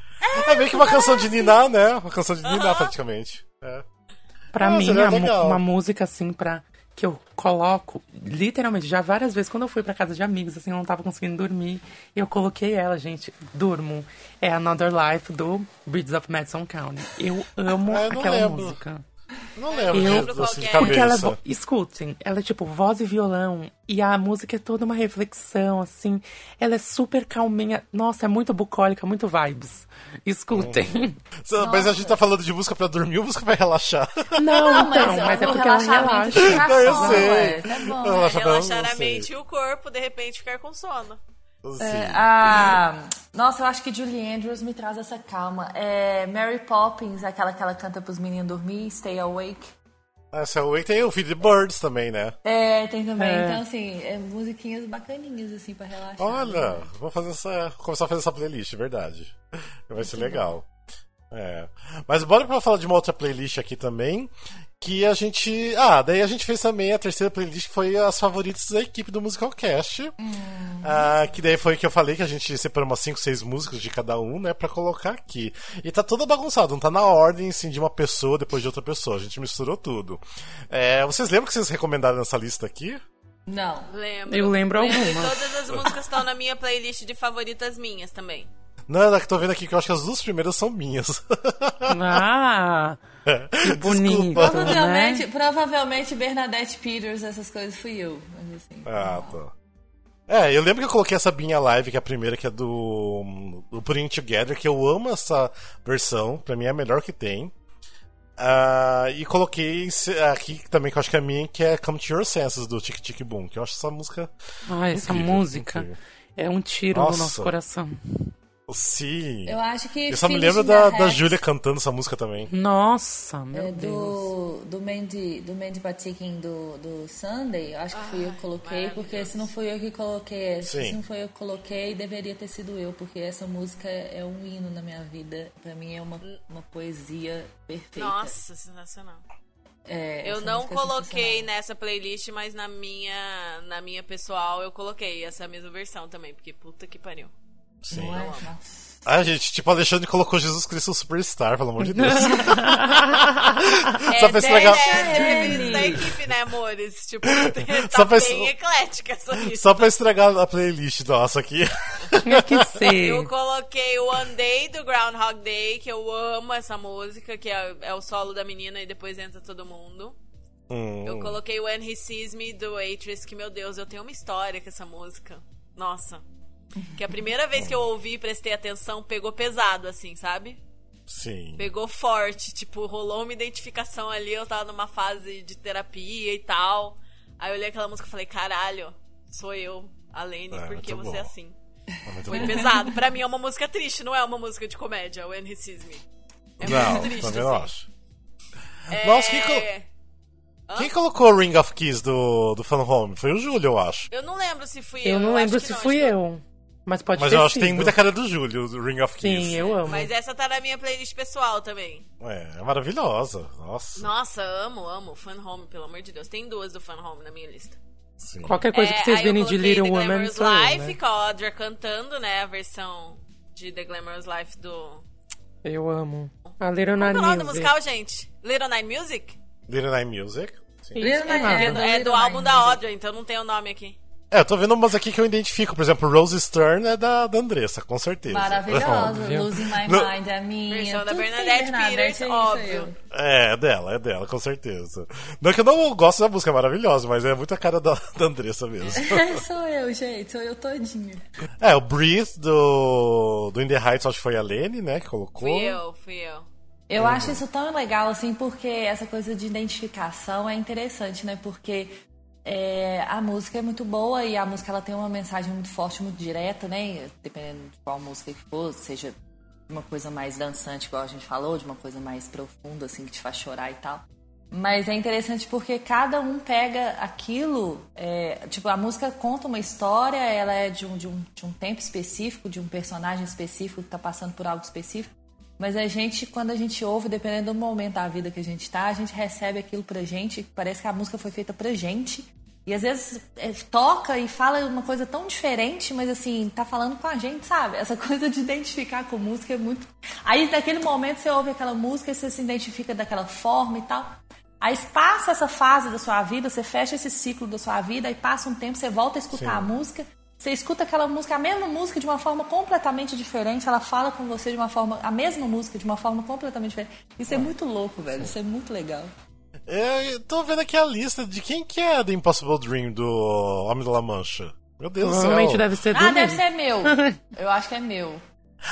A: É meio que uma canção de Niná, né? Uma canção de Niná, praticamente. É.
C: Pra
A: Ah,
C: mim,
A: seria
C: a mu-
A: legal.
C: uma música assim pra. Que eu coloco, literalmente, já várias vezes, quando eu fui pra casa de amigos, assim, eu não tava conseguindo dormir, eu coloquei ela, gente, durmo. É Another Life do Bridges of Madison County. Eu amo
A: Ah, eu
C: aquela
A: lembro.
C: música.
A: Não lembro
C: Eu-
B: qual
A: assim, de
B: que é.
C: Porque ela
A: cabeça.
C: Escutem, ela é tipo voz e violão. E a música é toda uma reflexão, assim. Ela é super calminha. Nossa, é muito bucólica, muito vibes. Escutem.
A: Mas a gente tá falando de música pra dormir ou música pra relaxar?
C: Não, então,
D: ó,
C: mas é porque ela relaxa.
A: Não, eu sei.
D: tá bom.
A: Não,
B: Relaxar
A: não
B: a
A: sei.
B: mente e o corpo, de repente ficar com sono.
D: É, a... Nossa, eu acho que Julie Andrews me traz essa calma. É Mary Poppins, aquela que ela canta pros meninos dormir, Stay Awake.
A: Essa Wake tem o Feed the Birds também, né?
D: É, tem também.
C: É.
D: Então, assim, é musiquinhas bacaninhas, assim, pra relaxar.
A: Olha, vou fazer essa. começar a fazer essa playlist, verdade. Vai ser legal. É. Mas bora pra falar de uma outra playlist aqui também. Que a gente. Ah, daí a gente fez também a terceira playlist que foi as favoritas da equipe do Musical Cast. Ah, que daí foi que eu falei que a gente separou umas 5, 6 músicas de cada um, né, pra colocar aqui. E tá toda bagunçada, não tá na ordem assim de uma pessoa depois de outra pessoa. A gente misturou tudo. É, vocês lembram que vocês recomendaram nessa lista aqui?
D: Não.
B: Lembro.
C: Eu lembro
B: E
C: algumas.
B: todas as músicas estão na minha playlist de favoritas minhas também.
A: Não, é que tô vendo aqui que eu acho que as duas primeiras são minhas.
C: Ah, que bonito,
A: Desculpa.
D: Provavelmente,
C: né?
D: provavelmente Bernadette Peters, essas coisas fui eu. Mas assim.
A: Ah, tá. É, eu lembro que eu coloquei essa Binha Live, que é a primeira, que é do, do Putting Together, que eu amo essa versão, pra mim é a melhor que tem. Ah, e coloquei aqui também, que eu acho que é a minha, que é Come to Your Senses, do Tic Tic Boom, que eu acho essa música
C: Ah, essa música
A: incrível.
C: é um tiro no
A: Nossa.
C: nosso coração.
A: Sim.
D: Eu acho que.
A: Eu só me lembro da, da Júlia cantando essa música também.
C: Nossa, meu
D: é,
C: Deus.
D: do, do Mandy, do Mandy Patinkin do, do Sunday, eu acho que fui eu que coloquei, porque se não fui eu que coloquei,
A: Sim.
D: se não foi eu que coloquei, deveria ter sido eu, porque essa música é um hino na minha vida. Pra mim é uma, uma poesia perfeita.
B: Nossa, sensacional.
D: É,
B: Eu não
D: é
B: coloquei nessa playlist, mas na minha, na minha pessoal eu coloquei essa mesma versão também, porque puta que pariu.
A: Sim.
D: Não é? Nossa.
A: Ah, gente, tipo, Alexandre colocou Jesus Cristo Superstar, pelo amor de Deus.
B: É,
A: Só pra estragar-
B: É, é, da equipe, né, amores? Tipo, tá
A: Só pra-
B: bem eclética essa lista.
A: Só pra estragar a playlist nossa aqui.
C: Que.
B: Eu coloquei o One Day do Groundhog Day, que eu amo essa música, que é, é o solo da menina e depois entra todo mundo.
A: Hum.
B: Eu coloquei o When He Sees Me do Waitress, que, meu Deus, eu tenho uma história com essa música. Nossa. Que a primeira vez que eu ouvi e prestei atenção, pegou pesado, assim, sabe?
A: Sim.
B: Pegou forte, tipo, rolou uma identificação ali, eu tava numa fase de terapia e tal. Aí eu olhei aquela música e falei, caralho, sou eu, a Lene,
A: É,
B: porque
A: muito
B: você é
A: bom.
B: assim.
A: Ah, muito
B: Foi
A: bom.
B: pesado. Pra mim é uma música triste, não é uma música de comédia, When He Sees Me. É
A: Não,
B: muito triste,
A: também
B: assim.
A: acho.
B: É...
A: Nossa, quem, colo- quem colocou o Ring of Keys do, do Fan Home? Foi o Júlio, eu acho.
B: Eu não lembro se fui eu.
C: Eu não lembro
B: que
C: se
B: não,
C: fui
B: que-
C: eu. Mas pode
A: Mas
C: ter
A: eu acho que tem muita cara do Júlio, o Ring of Keys.
C: Sim, eu amo.
B: Mas essa tá na minha playlist pessoal também.
A: É, é maravilhosa. Nossa.
B: Nossa, amo, amo. Fan Home, pelo amor de Deus. Tem duas do Fan Home na minha lista.
A: Sim.
C: Qualquer coisa que vocês
B: É, aí eu
C: virem de Little
B: The
C: Women
B: Glamorous
C: sou eu,
B: Life,
C: né?
B: com a Audra cantando, né? A versão de The Glamorous Life do...
C: Eu amo. A Little
B: Qual que é
C: Nine
B: o nome do
C: Music.
B: musical, gente? Little Nine Music?
A: Little Nine Music. Sim.
D: Little Nine- é
B: É,
D: do
B: é do álbum
D: Nine
B: da
D: Music.
B: Audra, então não tem o nome aqui.
A: É, eu tô vendo umas aqui que eu identifico. Por exemplo, Rose Stern é da, da Andressa, com certeza.
D: Maravilhosa.
C: Óbvio.
D: Losing My. Mind é minha.
B: Versão da Bernadette Peters,
D: é
B: óbvio.
D: eu.
A: É, é dela, é dela, com certeza. Não que eu não gosto da música, é maravilhosa, mas é muito a cara da, da Andressa mesmo.
D: sou eu, gente. Sou eu todinha.
A: é, o Breathe do, do In The Heights, acho que foi a Lene, né, que colocou.
B: Fui eu, fui eu.
D: Eu acho isso tão legal, assim, porque essa coisa de identificação é interessante, né? Porque é, a música é muito boa e a música ela tem uma mensagem muito forte, muito direta, né? Dependendo de qual música que for, seja uma coisa mais dançante, igual a gente falou, de uma coisa mais profunda, assim, que te faz chorar e tal. Mas é interessante porque cada um pega aquilo, é, tipo, a música conta uma história, ela é de um, de, um, de um tempo específico, de um personagem específico que tá passando por algo específico. Mas a gente, quando a gente ouve, dependendo do momento da vida que a gente tá, a gente recebe aquilo pra gente, parece que a música foi feita pra gente. E às vezes é, toca e fala uma coisa tão diferente, mas assim, tá falando com a gente, sabe? Essa coisa de identificar com música é muito. Aí naquele momento você ouve aquela música e você se identifica daquela forma e tal. Aí passa essa fase da sua vida, você fecha esse ciclo da sua vida, aí passa um tempo, você volta a escutar
A: Sim.
D: a música, você escuta aquela música, a mesma música de uma forma completamente diferente, ela fala com você de uma forma, a mesma música de uma forma completamente diferente. Isso é muito louco, velho. Isso é muito legal.
A: É, eu tô vendo aqui a lista de quem que é The Impossible Dream do Homem da La Mancha. Meu Deus do céu.
C: Provavelmente deve ser do
D: Ah, deve ser meu. Eu acho que é meu.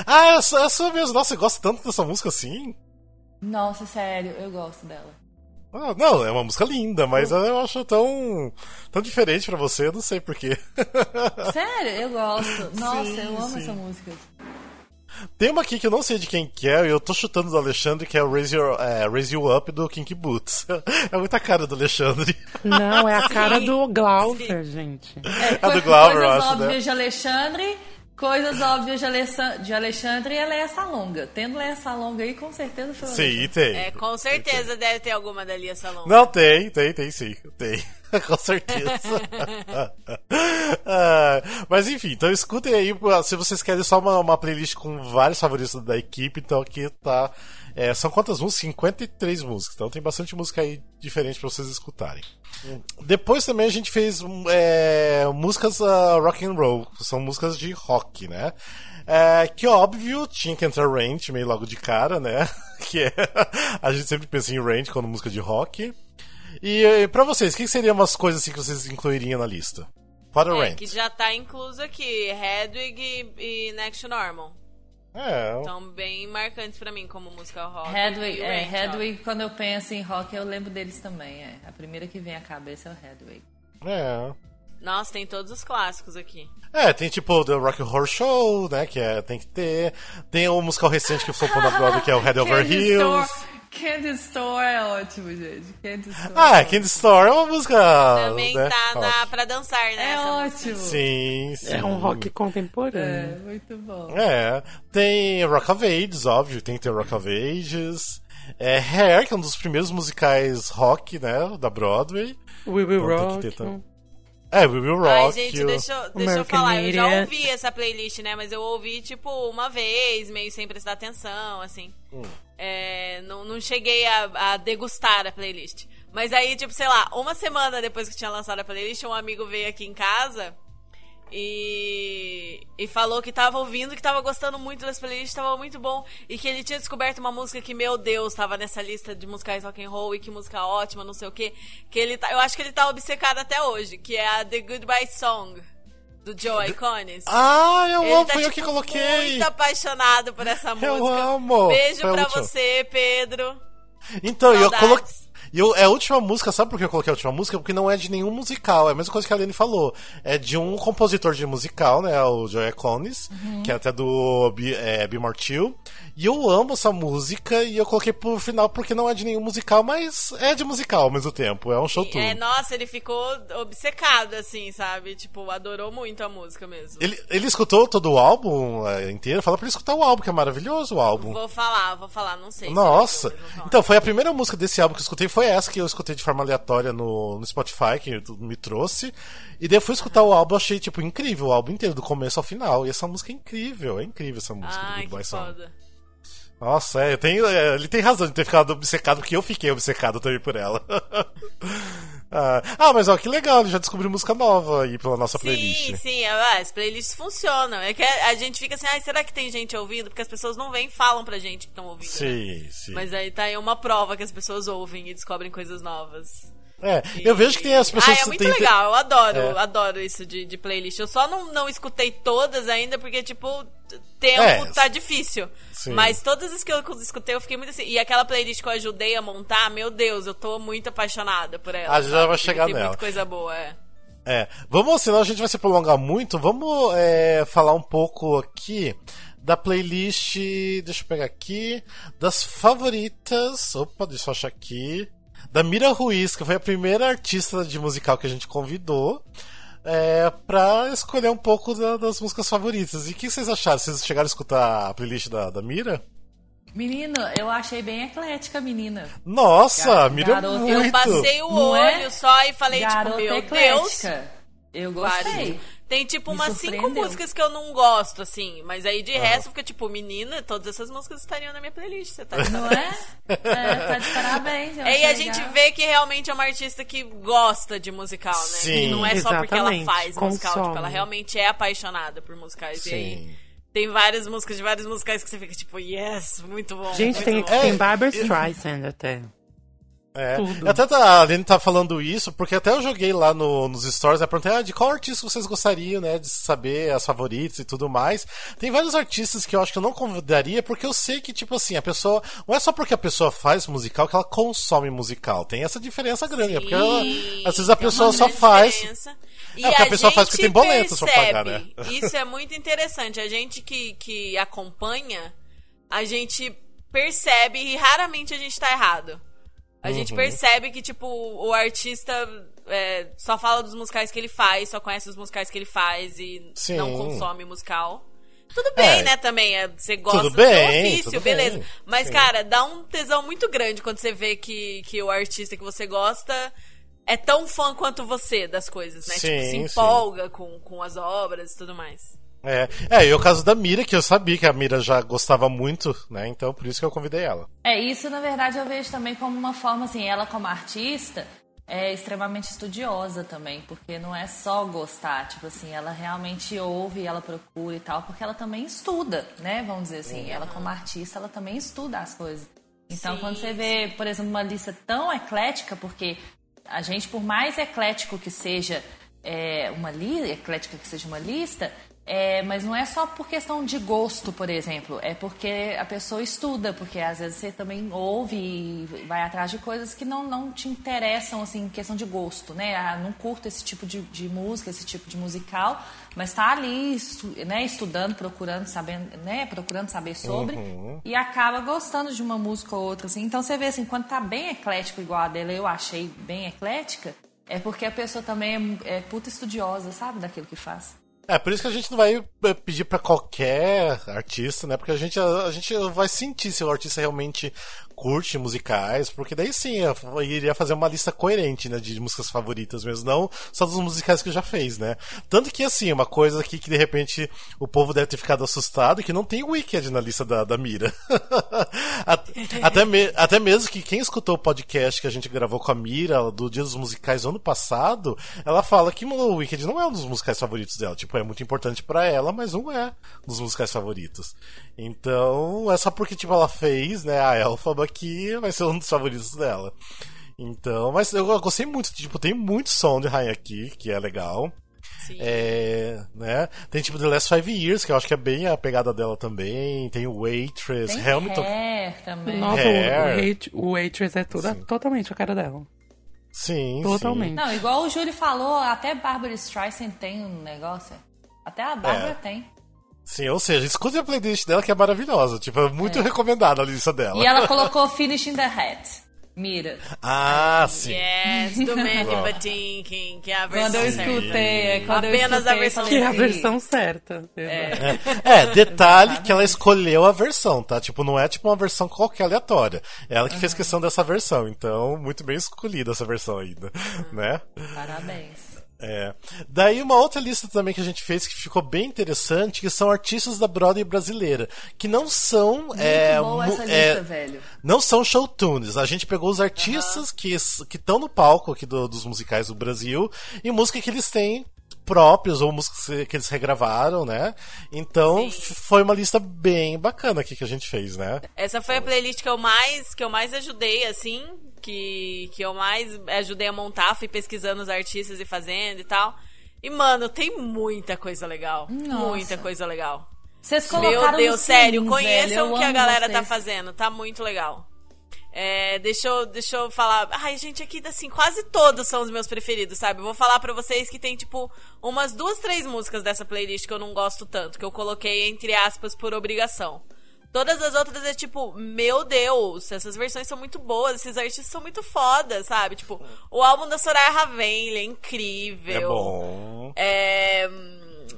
A: Ah, é sua, é sua mesmo. Nossa, você gosta tanto dessa música assim?
D: Nossa, sério, eu gosto dela.
A: Ah, não, é uma música linda, mas eu acho tão, tão diferente pra você, eu não sei porquê.
D: Sério, eu gosto. Nossa,
A: Sim,
D: eu amo
A: sim.
D: essa música.
A: Tem uma aqui que eu não sei de quem que é, e eu tô chutando do Alexandre, que é o Raise, Your, é, Raise You Up do Kinky Boots. É muita cara do Alexandre.
C: Não, é a cara
B: Sim.
C: do Glauber, gente.
A: É do Glauber, eu
D: Coisas
A: acho,
D: óbvias
A: né?
D: de Alexandre. Coisas óbvias de, de Alexandre e Leia Salonga. Tendo Leia Salonga aí, com certeza foi.
A: Sim, tem.
B: É, com certeza deve ter alguma da Lia Salom.
A: Não, tem, tem, tem sim. Tem. Com certeza. Ah, mas enfim, então escutem aí se vocês querem só uma, uma playlist com vários favoritos da equipe. Então aqui tá. É, são quantas músicas? 53 músicas. Então tem bastante música aí diferente pra vocês escutarem. Depois também a gente fez hum, é, músicas uh, rock and roll, que são músicas de rock, né? É, que óbvio tinha que entrar Range meio logo de cara, né? Que é, a gente sempre pensa em Range quando música de rock. E, e pra vocês, o que seriam umas coisas assim que vocês incluiriam na lista? Fora
B: É,
A: Range.
B: que já tá incluso aqui, Hedwig e, e Next to Normal.
A: É,
B: Então, bem marcantes pra mim como música rock.
D: Hedwig,
B: e
D: é,
B: Range,
D: Hedwig, quando eu penso em rock, eu lembro deles também. É. A primeira que vem à cabeça é o Hedwig.
A: é.
B: Nossa, tem todos os clássicos aqui.
A: É, tem tipo The Rock Horror Show, né? Que é, tem que ter. Tem o musical recente que flopou na Broadway, que é o Head Over Heels.
D: Candy Store é ótimo, gente. Candy Store.
A: Ah, Candy Store é uma música.
B: Também
A: né,
B: tá na,
A: rock.
B: pra dançar, né?
D: É
B: essa música.
D: ótimo.
A: Sim, sim.
C: É um rock
D: É,
C: contemporâneo.
D: muito bom.
A: É, tem Rock of Ages, óbvio, tem que ter Rock of Ages. É Hair, que é um dos primeiros musicais rock, né, da Broadway.
C: We Will
A: Então tem que
C: Rock.
A: ter também. É, We Will
B: Ai,
A: Rock.
B: gente,
A: o-
B: deixa, eu- deixa eu falar. Eu já ouvi essa playlist, né? Mas eu ouvi, tipo, uma vez, meio sem prestar atenção, assim.
A: Hum.
B: É, não, não cheguei a, a degustar a playlist. Mas aí, tipo, sei lá, uma semana depois que tinha lançado a playlist, um amigo veio aqui em casa e, e falou que tava ouvindo, que tava gostando muito das playlists, tava muito bom. E que ele tinha descoberto uma música que, meu Deus, tava nessa lista de musicais rock and roll e que música ótima, não sei o quê. Que ele tá, eu acho que ele tá obcecado até hoje, que é a The Goodbye Song, do Joe Iconis.
A: Ah, eu
B: Ele
A: amo,
B: tá,
A: foi eu
B: tipo,
A: que coloquei.
B: muito apaixonado por essa música.
A: Eu amo.
B: Beijo
A: Foi
B: pra
A: última.
B: você, Pedro.
A: Então, eu
B: Saudades.
A: coloquei. E eu- é a última música, sabe por que eu coloquei a última música? Porque não é de nenhum musical, é a mesma coisa que a Lene falou. É de um compositor de musical, né? O Joey Conis,
B: Uhum.
A: que é até do B, é, B. Martil. E eu amo essa música e eu coloquei pro final porque não é de nenhum musical, mas é de musical ao mesmo tempo. É um show tudo.
B: É, nossa, ele ficou obcecado, assim, sabe? Tipo, adorou muito a música mesmo.
A: Ele, ele escutou todo o álbum é, inteiro? Fala pra ele escutar o álbum, que é maravilhoso o álbum.
B: Vou falar, vou falar, não sei. se
A: Nossa!
B: falar.
A: Então, foi a primeira música desse álbum que eu escutei, foi essa que eu escutei de forma aleatória no, no Spotify, que me trouxe. E daí eu fui escutar o álbum, achei, tipo, incrível, o álbum inteiro, do começo ao final. E essa música é incrível, é incrível essa música do
B: Ai,
A: Goodbye
B: que
A: Song.
B: foda.
A: Nossa, é, tenho, é, ele tem razão de ter ficado obcecado, porque eu fiquei obcecado também por ela. ah, ah, mas ó, que legal, ele já descobriu música nova aí pela nossa playlist.
B: Sim, sim, ah, as playlists funcionam. É que a, gente fica assim, ai, será que tem gente ouvindo? Porque as pessoas não vêm e falam pra gente que estão ouvindo. né?
A: Sim, sim.
B: Mas aí tá aí uma prova que as pessoas ouvem e descobrem coisas novas.
A: É, eu vejo que tem as pessoas
B: Ah, é muito
A: tem-
B: legal, eu adoro,
A: É.
B: adoro isso de, de playlist. Eu só não, não escutei todas ainda, porque, tipo, tempo
A: É.
B: tá difícil.
A: Sim.
B: Mas todas as que eu escutei, eu fiquei muito assim. E aquela playlist que eu ajudei a montar, meu Deus, eu tô muito apaixonada por ela.
A: Ah, já vai chegar
B: tem
A: nela.
B: muita coisa boa, é.
A: É, vamos, senão a gente vai se prolongar muito. Vamos é, falar um pouco aqui da playlist. Deixa eu pegar aqui. Das favoritas. Opa, deixa eu achar aqui. Da Mira Ruiz, que foi a primeira artista de musical que a gente convidou. É, pra escolher um pouco da- das músicas favoritas. E o que vocês acharam? Vocês chegaram a escutar a playlist da, da Mira?
D: Menino, eu achei bem eclética, menina.
A: Nossa,
D: Gar-
A: a Mira é
D: garoto.
A: muito.
B: Eu passei o
D: Não
B: olho
D: é?
B: só e falei,
D: Garota
B: tipo, meu
D: eclética.
B: Deus.
D: Eu
B: Vários.
D: gostei.
B: Tem tipo
D: Me
B: umas cinco músicas que eu não gosto, assim. Mas aí de resto fica tipo, menina, todas essas músicas estariam na minha playlist. Você tá de
D: Não
B: parabéns.
D: é? é tá de parabéns.
B: É, e a gente vê que realmente é uma artista que gosta de musical, né?
A: Sim.
B: E não é só porque ela faz musical, tipo, ela realmente é apaixonada por musicais. E aí
A: Sim.
B: tem várias músicas de vários musicais que você fica tipo, yes, muito bom.
C: Gente,
B: muito
C: tem,
B: bom.
A: É,
C: tem Barbara Streisand até.
A: É.
C: Tudo.
A: Até tá, a Aline tá falando isso, porque até eu joguei lá no- nos stories, né? Perguntei ah, de qual artista vocês gostariam, né? De saber as favoritas e tudo mais. Tem vários artistas que eu acho que eu não convidaria, porque eu sei que, tipo assim, a pessoa. Não é só porque a pessoa faz musical que ela consome musical. Tem essa diferença grande, né? Porque ela-
B: Sim,
A: às vezes a
B: uma
A: pessoa só faz.
B: diferença. E
A: É, porque a pessoa faz porque tem boletos pra pagar,
B: percebe,
A: né?
B: Isso é muito interessante. A gente que, que acompanha, a gente percebe e raramente a gente tá errado. A
A: Uhum.
B: gente percebe que, tipo, o artista é, só fala dos musicais que ele faz, só conhece os musicais que ele faz e
A: Sim.
B: não consome musical. Tudo bem,
A: É.
B: né, também. é, Você gosta
A: Tudo
B: do
A: bem,
B: seu ofício, beleza.
A: bem.
B: Mas,
A: Sim.
B: cara, dá um tesão muito grande quando você vê que, que o artista que você gosta é tão fã quanto você das coisas, né? tipo,
A: Sim,
B: se
A: sim.
B: empolga com, com as obras e tudo mais.
A: É, é, e o caso da Mira, que eu sabia que a Mira já gostava muito, né? Então por isso que eu convidei ela.
D: É, isso na verdade eu vejo também como uma forma, assim, ela como artista é extremamente estudiosa também, porque não é só gostar, tipo assim, ela realmente ouve, ela procura e tal, porque ela também estuda, né? Vamos dizer assim, ela como artista, ela também estuda as coisas. Então,
B: Sim,
D: quando você vê, por exemplo, uma lista tão eclética, porque a gente, por mais eclético que seja é, uma lista, eclética que seja uma lista, É, mas não é só por questão de gosto, por exemplo. É porque a pessoa estuda, porque às vezes você também ouve e vai atrás de coisas que não, não te interessam, assim, em questão de gosto, né? Ah, não curto esse tipo de, de música, esse tipo de musical, mas está ali estu, né, estudando, procurando, sabendo, né, procurando saber sobre uhum. e acaba gostando de uma música ou outra, assim. Então você vê assim, quando tá bem eclético igual a dela, eu achei bem eclética, é porque a pessoa também é, é puta estudiosa, sabe, daquilo que faz.
A: É, por isso que a gente não vai eh, pedir para qualquer artista, né? Porque a gente, a, a, gente vai sentir se o artista realmente curte musicais, porque daí sim eu iria fazer uma lista coerente, né, de músicas favoritas mesmo, não só dos musicais que já fez, né? Tanto que assim, uma coisa aqui que de repente o povo deve ter ficado assustado que não tem Wicked na lista da, da Mira. até, me, até mesmo que quem escutou o podcast que a gente gravou com a Mira do Dia dos Musicais ano passado, ela fala que o Wicked não é um dos musicais favoritos dela, tipo, é muito importante para ela, mas não é um dos musicais favoritos. Então, é só porque tipo ela fez, né, a Elfaba que vai ser um dos favoritos dela. Então, mas eu gostei muito, tipo, tem muito som de Rainha aqui, que é legal. Sim. É, né? Tem tipo The Last Five Years, que eu acho que é bem a pegada dela também. Tem o Waitress,
D: tem Hamilton. Hair também.
C: Nossa, Hair. O, Waitress é tudo, totalmente a cara dela.
A: Sim,
C: Totalmente.
A: Sim.
D: Não, igual o Júlio falou, até Barbara Streisand tem um negócio. Até a Bárbara é. tem.
A: Sim, ou seja, escute a playlist dela que é maravilhosa. Tipo, é muito é. recomendada a lista dela.
D: E ela colocou Finishing the Hat. Mira.
A: Ah, sim.
B: Yes, do Mandy Patinkin, que é a versão
D: Quando eu escutei, é quando
B: Apenas
D: eu
B: escutei, a versão
C: Que é a versão certa.
A: É, é, é detalhe que ela escolheu a versão, tá? Tipo, não é tipo uma versão qualquer aleatória. É ela que uhum. fez questão dessa versão, então, muito bem escolhida essa versão ainda, uhum. né?
D: Parabéns.
A: É. Daí uma outra lista também que a gente fez que ficou bem interessante, que são artistas da Broadway brasileira, que não são
D: Muito
A: é,
D: boa essa
A: é,
D: lista, velho.
A: não são show tunes. A gente pegou os artistas uhum. que que estão no palco aqui do, dos musicais do Brasil e música que eles têm próprios ou músicas que eles regravaram, né? Então Sim. foi uma lista bem bacana aqui que a gente fez, né?
B: Essa foi a playlist que eu mais que eu mais ajudei assim, que que eu mais ajudei a montar, fui pesquisando os artistas e fazendo e tal. E mano, tem muita coisa legal, Nossa. muita coisa legal.
D: Vocês colocaram
B: Meu Deus, sério, conheçam
D: o
B: que a galera
D: vocês.
B: tá fazendo, tá muito legal. É, deixa, eu, deixa eu falar. Ai, gente, aqui, assim, quase todos são os meus preferidos, sabe? Eu vou falar pra vocês que tem, tipo, umas duas, três músicas dessa playlist que eu não gosto tanto, que eu coloquei, entre aspas, por obrigação. Todas as outras é tipo, meu Deus, essas versões são muito boas, esses artistas são muito fodas, sabe? Tipo, o álbum da Soraya Raven, ele é incrível.
A: É bom.
B: É,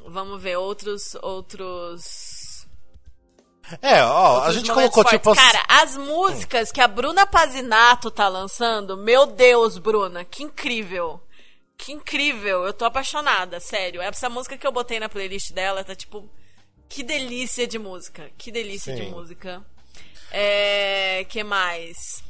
B: vamos ver, outros. outros
A: é, ó, a gente colocou
B: fortes.
A: tipo.
B: Cara, as músicas que a Bruna Pazinato tá lançando, meu Deus, Bruna, que incrível. Que incrível, eu tô apaixonada, sério. Essa música que eu botei na playlist dela tá tipo. Que delícia de música. Que delícia
A: Sim.
B: de música. É. que mais?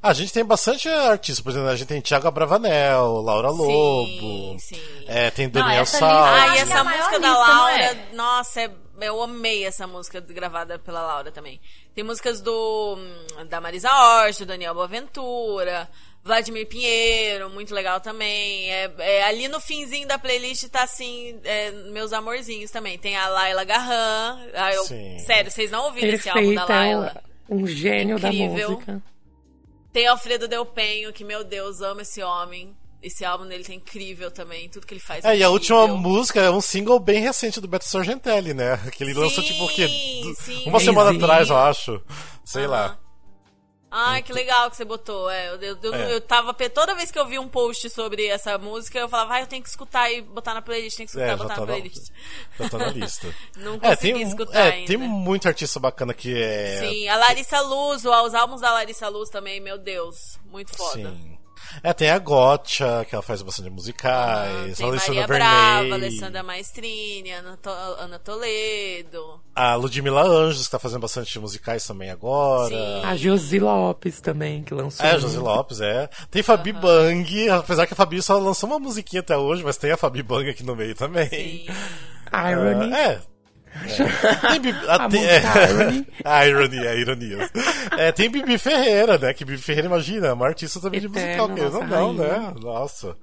A: A gente tem bastante artistas, por exemplo, a gente tem Thiago Bravanel, Laura Lobo.
B: sim.
A: É, tem Daniel
D: essa
A: Sal.
B: Ah, e
D: é
B: essa
D: maior
B: música da
D: lista, não
B: Laura,
D: é?
B: nossa, é- eu amei essa música gravada pela Laura também. Tem músicas do hum, da Marisa Hort, do Daniel Boaventura, Vladimir Pinheiro, muito legal também. É, é, ali no finzinho da playlist tá assim, é, meus amorzinhos também. Tem a Laila Garran. Ah, eu- sério, vocês não ouviram esse álbum da
C: Perfeita,
B: Laila?
C: um, gênio da
B: Incrível.
C: música.
B: Tem Alfredo Del Penho, que, meu Deus, amo esse homem. Esse álbum dele tá incrível também, tudo que ele faz.
A: É, e a última música é um single bem recente do Beto Sargentelli, né? Que ele lançou
B: Sim,
A: tipo o quê?
B: sim.
A: Uma semana
C: Sim.
A: atrás, eu acho. Sei lá.
B: Ai, que legal que você botou. É, eu, eu,
A: É.
B: eu tava. Toda vez que eu vi um post sobre essa música, eu falava, ah, eu tenho que escutar e botar na playlist, tem que escutar
A: É,
B: e
A: já
B: botar
A: tá
B: na
A: na-
B: playlist.
A: Já tá na lista.
B: Não
A: É,
B: consegui
A: tem,
B: escutar
A: é,
B: ainda.
A: tem muito artista bacana que é.
B: Sim, a Larissa Luz, os álbuns da Larissa Luz também, meu Deus, muito foda.
A: Sim. É, tem a Gotcha, que ela faz bastante musicais.
B: Tem
A: a Alessandra
B: Maria Brava,
A: Vernei.
B: Alessandra Maestrini, Ana, To- Ana Toledo.
A: A Ludmilla Anjos, que tá fazendo bastante musicais também agora.
B: Sim.
C: A Josi Lopes também, que lançou.
A: É,
C: um-
A: Josi Lopes, é. Tem Fabi Bang, apesar que a Fabi só lançou uma musiquinha até hoje, mas tem a Fabi Bang aqui no meio também.
B: Sim.
C: Irony.
A: Ah, é. É. Tem Bibi,
C: A
A: tem-
C: música Irony.
A: a irony, a ironia. É, tem Bibi Ferreira, né? Que Bibi Ferreira, imagina, é uma artista também de
C: Eterna,
A: musical, não, não, né? Nossa.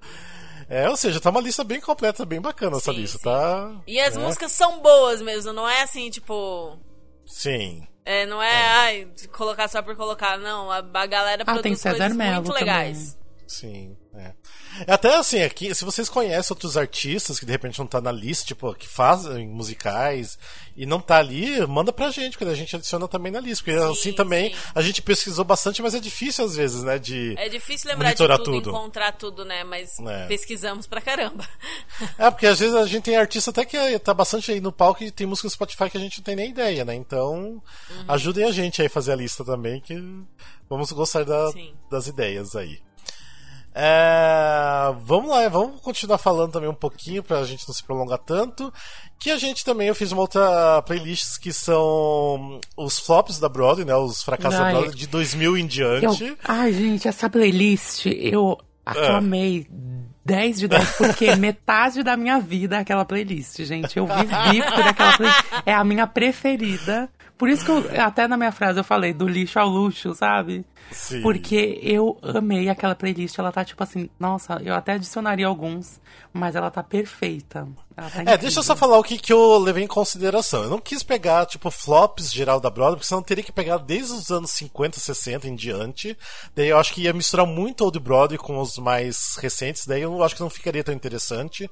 A: É, ou seja, tá uma lista bem completa, bem bacana essa
B: Sim,
A: lista,
B: sim.
A: tá?
B: E as
A: É.
B: músicas são boas mesmo, não é assim, tipo.
A: Sim.
B: É, não é, ai, de colocar só por colocar, não. A, a galera
C: Ah, tem
B: produz
C: César
B: coisas
C: Mello
B: muito
C: também.
B: legais.
A: Sim, é. É Até assim, aqui, se vocês conhecem outros artistas que de repente não tá na lista, tipo, que fazem musicais e não tá ali, manda pra gente, porque a gente adiciona também na lista. Porque assim também
B: sim.
A: a gente pesquisou bastante, mas é difícil às vezes, né? De.
B: É difícil lembrar de tudo,
A: tudo.
B: encontrar tudo, né? Mas
A: É.
B: pesquisamos pra caramba.
A: É, porque às vezes a gente tem artista até que tá bastante aí no palco e tem música no Spotify que a gente não tem nem ideia, né? Então,
B: Uhum.
A: ajudem a gente aí a fazer a lista também, que vamos gostar da-
B: Sim.
A: das ideias aí. É, vamos lá, vamos continuar falando também um pouquinho pra gente não se prolongar tanto. Que a gente também, eu fiz uma outra playlist que são os flops da Broadway, né? Os fracassos da
C: Ai.
A: Broadway de 2000 em diante.
C: Eu, ai, gente, essa playlist eu aclamei 10 de 10, porque metade da minha vida é aquela playlist, gente. Eu vivi por aquela playlist. É a minha preferida. Por isso que eu, até na minha frase eu falei do lixo ao luxo, sabe?
A: Sim.
C: Porque eu amei aquela playlist. Ela tá tipo assim, nossa, eu até adicionaria alguns, mas ela tá perfeita. Ela tá
A: É, deixa eu só falar o que, que eu levei em consideração. Eu não quis pegar, tipo, flops geral da Broadway, porque senão eu teria que pegar desde os anos 50, 60 em diante. Daí eu acho que ia misturar muito Old Broadway com os mais recentes, daí eu acho que não ficaria tão interessante.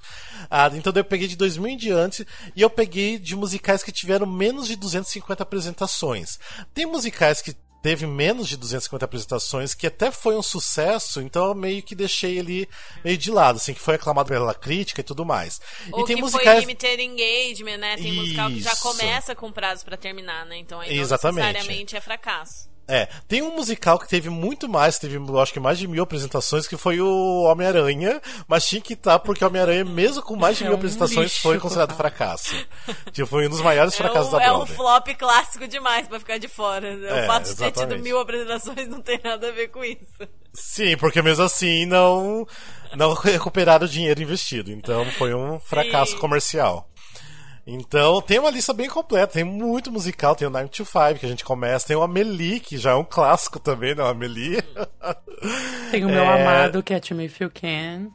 A: Ah, então daí eu peguei de 2000 em diante, e eu peguei de musicais que tiveram menos de 250 apresentações. Tem musicais que teve menos de 250 apresentações, que até foi um sucesso, então eu meio que deixei ele meio de lado, assim, que foi aclamado pela crítica e tudo mais.
B: Ou
A: e tem
B: que
A: musicais...
B: foi limited engagement, né? Tem musical que já
A: Isso.
B: começa com prazo pra terminar, né? Então aí
A: Exatamente.
B: necessariamente é fracasso.
A: É, tem um musical que teve muito mais, teve acho que mais de mil apresentações, que foi o Homem-Aranha, mas tinha que estar porque o Homem-Aranha, mesmo com mais de
C: É
A: mil
C: um
A: apresentações,
C: lixo
A: foi considerado
C: total.
A: fracasso. tipo, foi um dos maiores
B: É
A: fracassos
B: um,
A: da
B: é um
A: Broadway.
B: flop clássico demais pra ficar de fora.
A: É,
B: o fato de ter tido
A: exatamente.
B: mil apresentações não tem nada a ver com isso.
A: Sim, porque mesmo assim não, não recuperaram o dinheiro investido. Então foi um fracasso
B: Sim.
A: comercial. Então tem uma lista bem completa, tem muito musical, tem o 9 to 5 que a gente começa, tem o Amelie, que já é um clássico também, né? O Amelie.
C: Tem o meu
A: É.
C: amado, que é Me If You Can.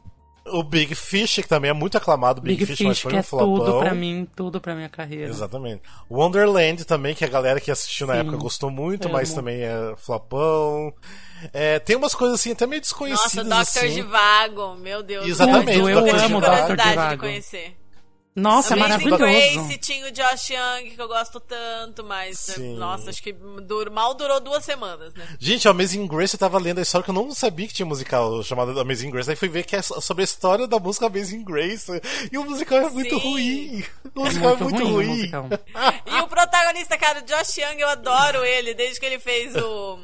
A: O Big Fish, que também é muito aclamado, o Big,
C: Big
A: Fish, mas
C: Fish,
A: foi
C: que
A: um
C: é
A: flopão.
C: tudo pra mim, tudo pra minha carreira.
A: Exatamente. Wonderland também, que a galera que assistiu na
C: Sim,
A: época gostou muito,
C: amo.
A: mas também é flopão. É, tem umas coisas assim, até meio
B: Nossa,
A: desconhecidas.
B: Dr.
A: assim.
B: Divago, meu Deus.
A: Exatamente,
C: Tudo, eu
A: Dr.
C: amo
A: Divago.
C: Dr.
B: curiosidade de
C: Divago.
B: conhecer.
C: Nossa, é maravilhoso.
B: Grace tinha o Josh Young, que eu gosto tanto, mas,
A: Sim.
B: nossa, acho que dur- mal durou duas semanas, né?
A: Gente, o Amazing Grace, eu tava lendo a história que eu não sabia que tinha um musical chamado Amazing Grace. Aí fui ver que é sobre a história da música Amazing Grace. E o musical é muito
B: Sim.
A: ruim. O musical é muito,
C: o
A: ruim.
C: musical.
B: E o protagonista, cara, o Josh Young, eu adoro ele, desde que ele fez o,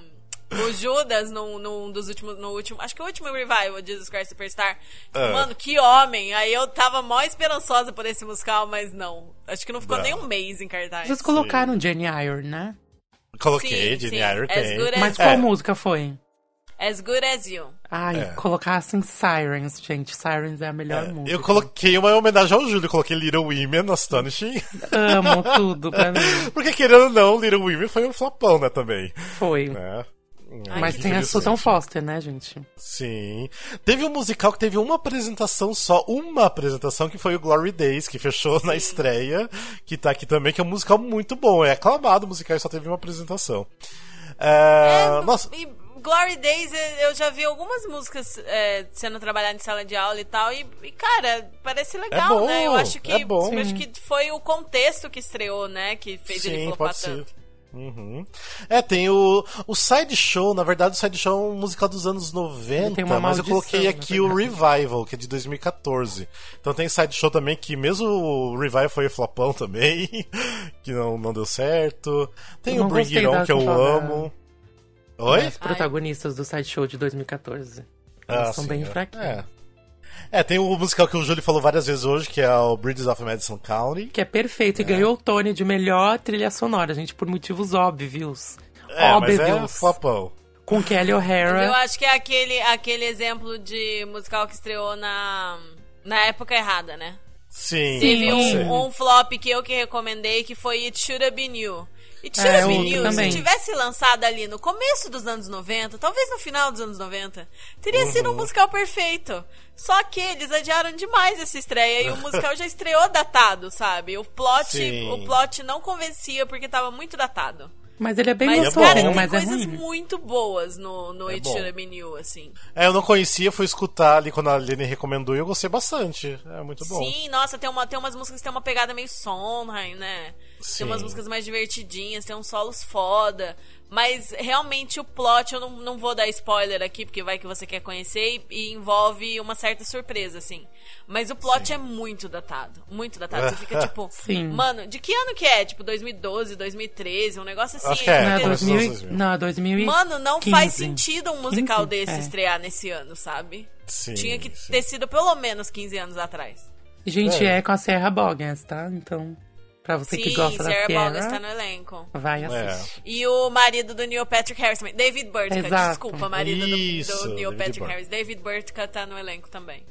B: o Judas num, num dos últimos, no último, acho que o último revival, Jesus Christ Superstar.
A: É.
B: Mano, que homem! Aí eu tava mó esperançosa por esse musical, mas não. Acho que não ficou
A: Não.
B: nem um mês em cartaz.
C: Vocês colocaram Jenny Iron, né?
A: Coloquei,
B: Sim,
A: Jenny
B: sim.
A: Iron
B: As
A: tem.
B: good as-
C: Mas
B: É.
C: qual música foi?
B: As good as you.
C: Ai,
A: É.
C: colocassem Sirens, gente. Sirens é a melhor música.
A: Eu coloquei uma homenagem ao Júlio, coloquei Little Women, Astonishing.
C: Amo tudo pra mim.
A: Porque querendo ou não, Little Women foi um flopão, né, também.
C: Foi.
A: Né?
B: Ai,
C: Mas tem a. Susan Foster, né, gente?
A: Sim. Teve um musical que teve uma apresentação só, uma apresentação, que foi o Glory Days, que fechou na estreia, que tá aqui também, que é um musical muito bom. É aclamado o musical e só teve uma apresentação. É, nossa,
B: E Glory Days, eu já vi algumas músicas é, sendo trabalhadas em sala de aula e tal, e, e, cara, parece legal,
A: bom,
B: né? Eu acho que,
A: é bom.
B: eu acho que foi o contexto que estreou, né? Que fez ele
A: sim,
B: flopar
A: pode ser. Uhum. É, tem o, o Side Show, na verdade o Side Show é um musical dos anos 90,
C: Tem uma
A: mas eu
C: maldição,
A: coloquei
C: na
A: aqui o Revival, que é de 2014. Então tem Side Show também, que mesmo o Revival foi flopão também, que não, não deu certo. Tem
C: Eu
A: o Bring It On, que eu amo. Oi?
C: Os protagonistas do Sideshow de 2014. Eles
A: Ah,
C: são
A: sim,
C: bem
A: é.
C: fraquinhos.
A: É. É, tem o musical que o Júlio falou várias vezes hoje, que é o Bridges of Madison County.
C: Que é perfeito. E ganhou o Tony de melhor trilha sonora, gente, por motivos óbvios.
A: É, mas é
C: óbvios.
A: flopão.
C: Com Kelly
B: Eu
C: O'Hara.
B: acho que é aquele, aquele exemplo de musical que estreou na, na época errada, né?
A: Sim.
B: Teve um, um flop que eu que recomendei, que foi It Should Have Been You. It Should
C: É,
B: se tivesse lançado ali no começo dos anos 90, talvez no final dos anos 90, teria sido um
A: Uhum.
B: musical perfeito. Só que eles adiaram demais essa estreia e o musical já estreou datado, sabe? O plot,
A: Sim.
B: o plot não convencia porque tava muito datado.
C: Mas ele é bem
B: Mas,
A: é
C: gostosinho,
B: cara,
A: bom.
B: tem
C: mas é
B: coisas
C: ruim.
B: muito boas no, no
A: É
B: You, assim.
A: É, eu não conhecia, fui escutar ali quando a Lene recomendou e eu gostei bastante. É muito bom.
B: Sim, nossa, tem, uma, tem umas músicas que tem uma pegada meio Sondheim, né?
A: Sim.
B: Tem umas músicas mais divertidinhas, tem uns solos foda. Mas realmente o plot, eu não, não vou dar spoiler aqui, porque vai que você quer conhecer e, e envolve uma certa surpresa, assim. Mas o plot é muito datado. Muito datado. Você fica tipo,
C: Sim.
B: mano, de que ano que é? Tipo, 2012, 2013, um negócio assim.
A: Acho que é,
C: Não, é
B: entendeu?
A: começou
C: 2000,
A: nos 2000.
C: não, é 2015.
B: Mano, não faz sentido um musical
C: 15,
B: desse
C: é.
B: estrear nesse ano, sabe?
A: Sim,
B: Tinha que
A: sim.
B: ter sido pelo menos 15 anos atrás.
C: Gente,
A: É.
C: é com a Serra Boggins, tá? Então, pra você que
B: Sim,
C: gosta da
B: Sarah
C: Sierra,
B: Boggins tá no elenco.
C: vai
A: É.
C: assistir.
B: E o marido do Neil Patrick Harris também. David Burtka,
C: Exato.
B: desculpa, marido do-
A: Isso,
B: do, Neil
A: David
B: Patrick. Harris. David Burtka tá no elenco também.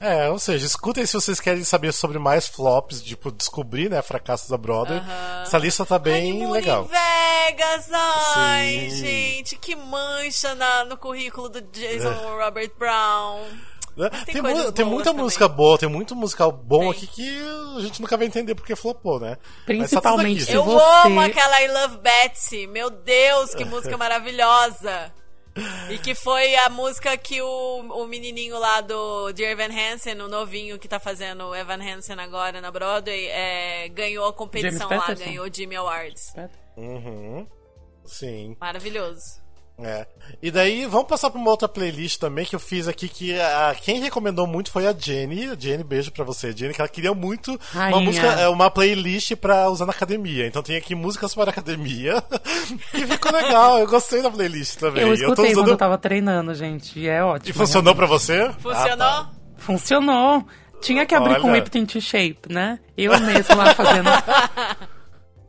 A: É, ou seja, escutem se vocês querem saber sobre mais flops, tipo, descobrir, né, fracassos da Broadway. Essa lista tá bem
B: Honeymoon
A: legal.
B: em Vegas! Ai,
A: Sim.
B: gente, que mancha na- no currículo do Jason
A: É.
B: Robert Brown.
A: Né?
B: tem
A: Tem, tem muita
B: também.
A: música boa, tem muito musical bom
B: Tem.
A: aqui que a gente nunca vai entender porque flopou, né? Tá
C: Principalmente
A: aqui,
C: se
B: Eu
C: você-
B: amo aquela I Love Betsy. Meu Deus, que música maravilhosa. E que foi a música que o, o menininho lá do de Evan Hansen, o novinho que tá fazendo o Evan Hansen agora na Broadway, é, ganhou a competição
C: James
B: lá,
C: Patterson?
B: ganhou o Jimmy Awards.
A: Uhum. Sim.
B: Maravilhoso.
A: É. E daí, vamos passar pra uma outra playlist também que eu fiz aqui, que a, quem recomendou muito foi a Jenny. A Jenny, beijo pra você, Jenny, que ela queria muito uma
C: Rainha.
A: música, é, uma playlist pra usar na academia. Então tem aqui músicas para academia. e ficou legal, eu gostei da playlist também.
C: Eu
A: tô
C: escutei
A: usando-
C: quando eu tava treinando, gente, e é ótimo.
A: E funcionou pra você?
B: Funcionou?
A: Ah, tá.
C: Funcionou. Tinha que abrir com
A: Olha.
C: Whipped Shape, né? Eu mesmo lá fazendo.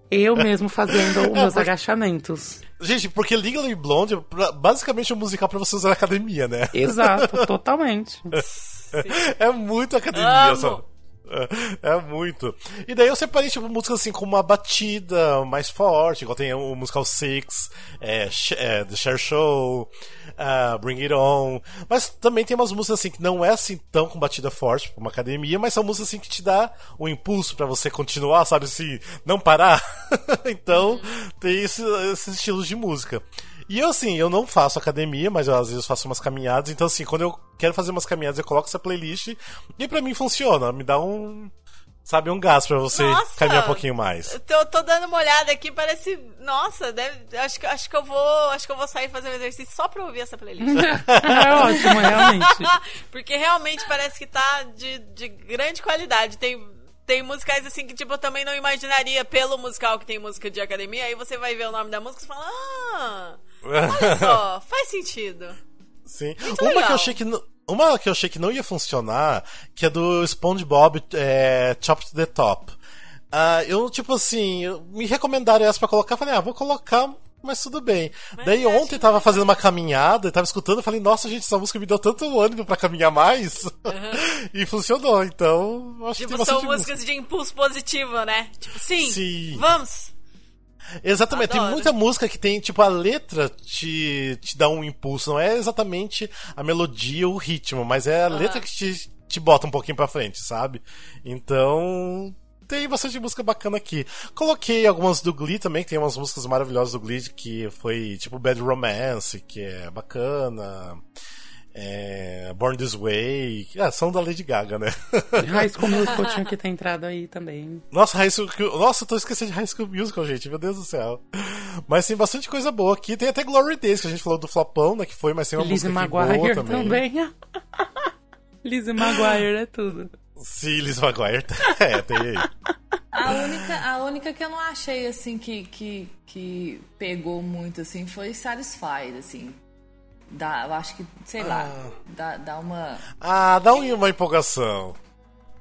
C: eu mesmo fazendo os meus agachamentos.
A: Gente, porque Legally Blonde é basicamente um musical pra você usar na academia, né?
C: Exato, totalmente.
A: É muito academia,
B: Amo.
A: sabe? É, é muito. E daí eu separei, tipo, músicas assim com uma batida mais forte, igual tem o musical Six, é, é, The Share Show, ah, Bring It On. Mas também tem umas músicas assim que não é assim tão com batida forte, como uma academia, mas são músicas assim que te dá um impulso pra você continuar, sabe assim, não parar. então, tem esse- esses estilos de música. E eu, assim, eu não faço academia, mas eu às vezes faço umas caminhadas. Então, assim, quando eu quero fazer umas caminhadas, eu coloco essa playlist e pra mim funciona. Me dá um. Sabe, um gás pra você
B: Nossa!
A: caminhar um pouquinho mais.
B: Eu tô, tô dando uma olhada aqui, parece. Nossa, deve, acho, que- acho que eu vou. Acho que eu vou sair fazer um exercício só pra ouvir essa playlist.
C: é ótimo, realmente.
B: Porque realmente parece que tá de, de grande qualidade. Tem, tem musicais assim que, tipo, eu também não imaginaria pelo musical que tem música de academia. Aí você vai ver o nome da música e fala, ah, olha só, faz sentido.
A: Sim.
B: Muito
A: Uma
B: legal.
A: que eu achei que. não- Uma que eu achei que não ia funcionar, que é do SpongeBob é, Chop to the Top. Ah, eu, tipo assim, me recomendaram essa pra colocar, falei, ah, vou colocar, mas tudo bem. Daí
B: eu
A: ontem tava fazendo uma caminhada, tava escutando, falei, nossa, gente, essa música me deu tanto ânimo pra caminhar mais. e funcionou, então acho que tem
B: Tipo, são
A: bastante música.
B: músicas de impulso positivo, né? Tipo, sim,
A: Sim.
B: vamos.
A: Exatamente, tem
B: Adoro.
A: muita música que tem, tipo, a letra te, te dá um impulso, não é exatamente a melodia ou o ritmo, mas é a letra que te, te bota um pouquinho pra frente, sabe? Então. Tem bastante música bacana aqui. Coloquei algumas do Glee também, que tem umas músicas maravilhosas do Glee, que foi tipo Bad Romance, que é bacana. É, Born This Way. Ah, são da Lady Gaga, né?
C: High School Musical tinha que ter entrado aí também.
A: Nossa, High School, Nossa, eu tô esquecendo de High School Musical, gente. Meu Deus do céu. Mas tem bastante coisa boa aqui. Tem até Glory Days, que a gente falou do Flopão, né? Que foi, mas tem uma
C: Lizzie
A: música
C: Maguire
A: boa também.
C: também. Lizzie Maguire é tudo.
A: Sim, Liz Maguire. É, tem aí.
D: A única, a única que eu não achei, assim, que, que, que pegou muito, assim, foi Satisfied, assim. Dá, eu acho que, sei lá, dá, dá uma...
A: Ah, dá um- uma empolgação.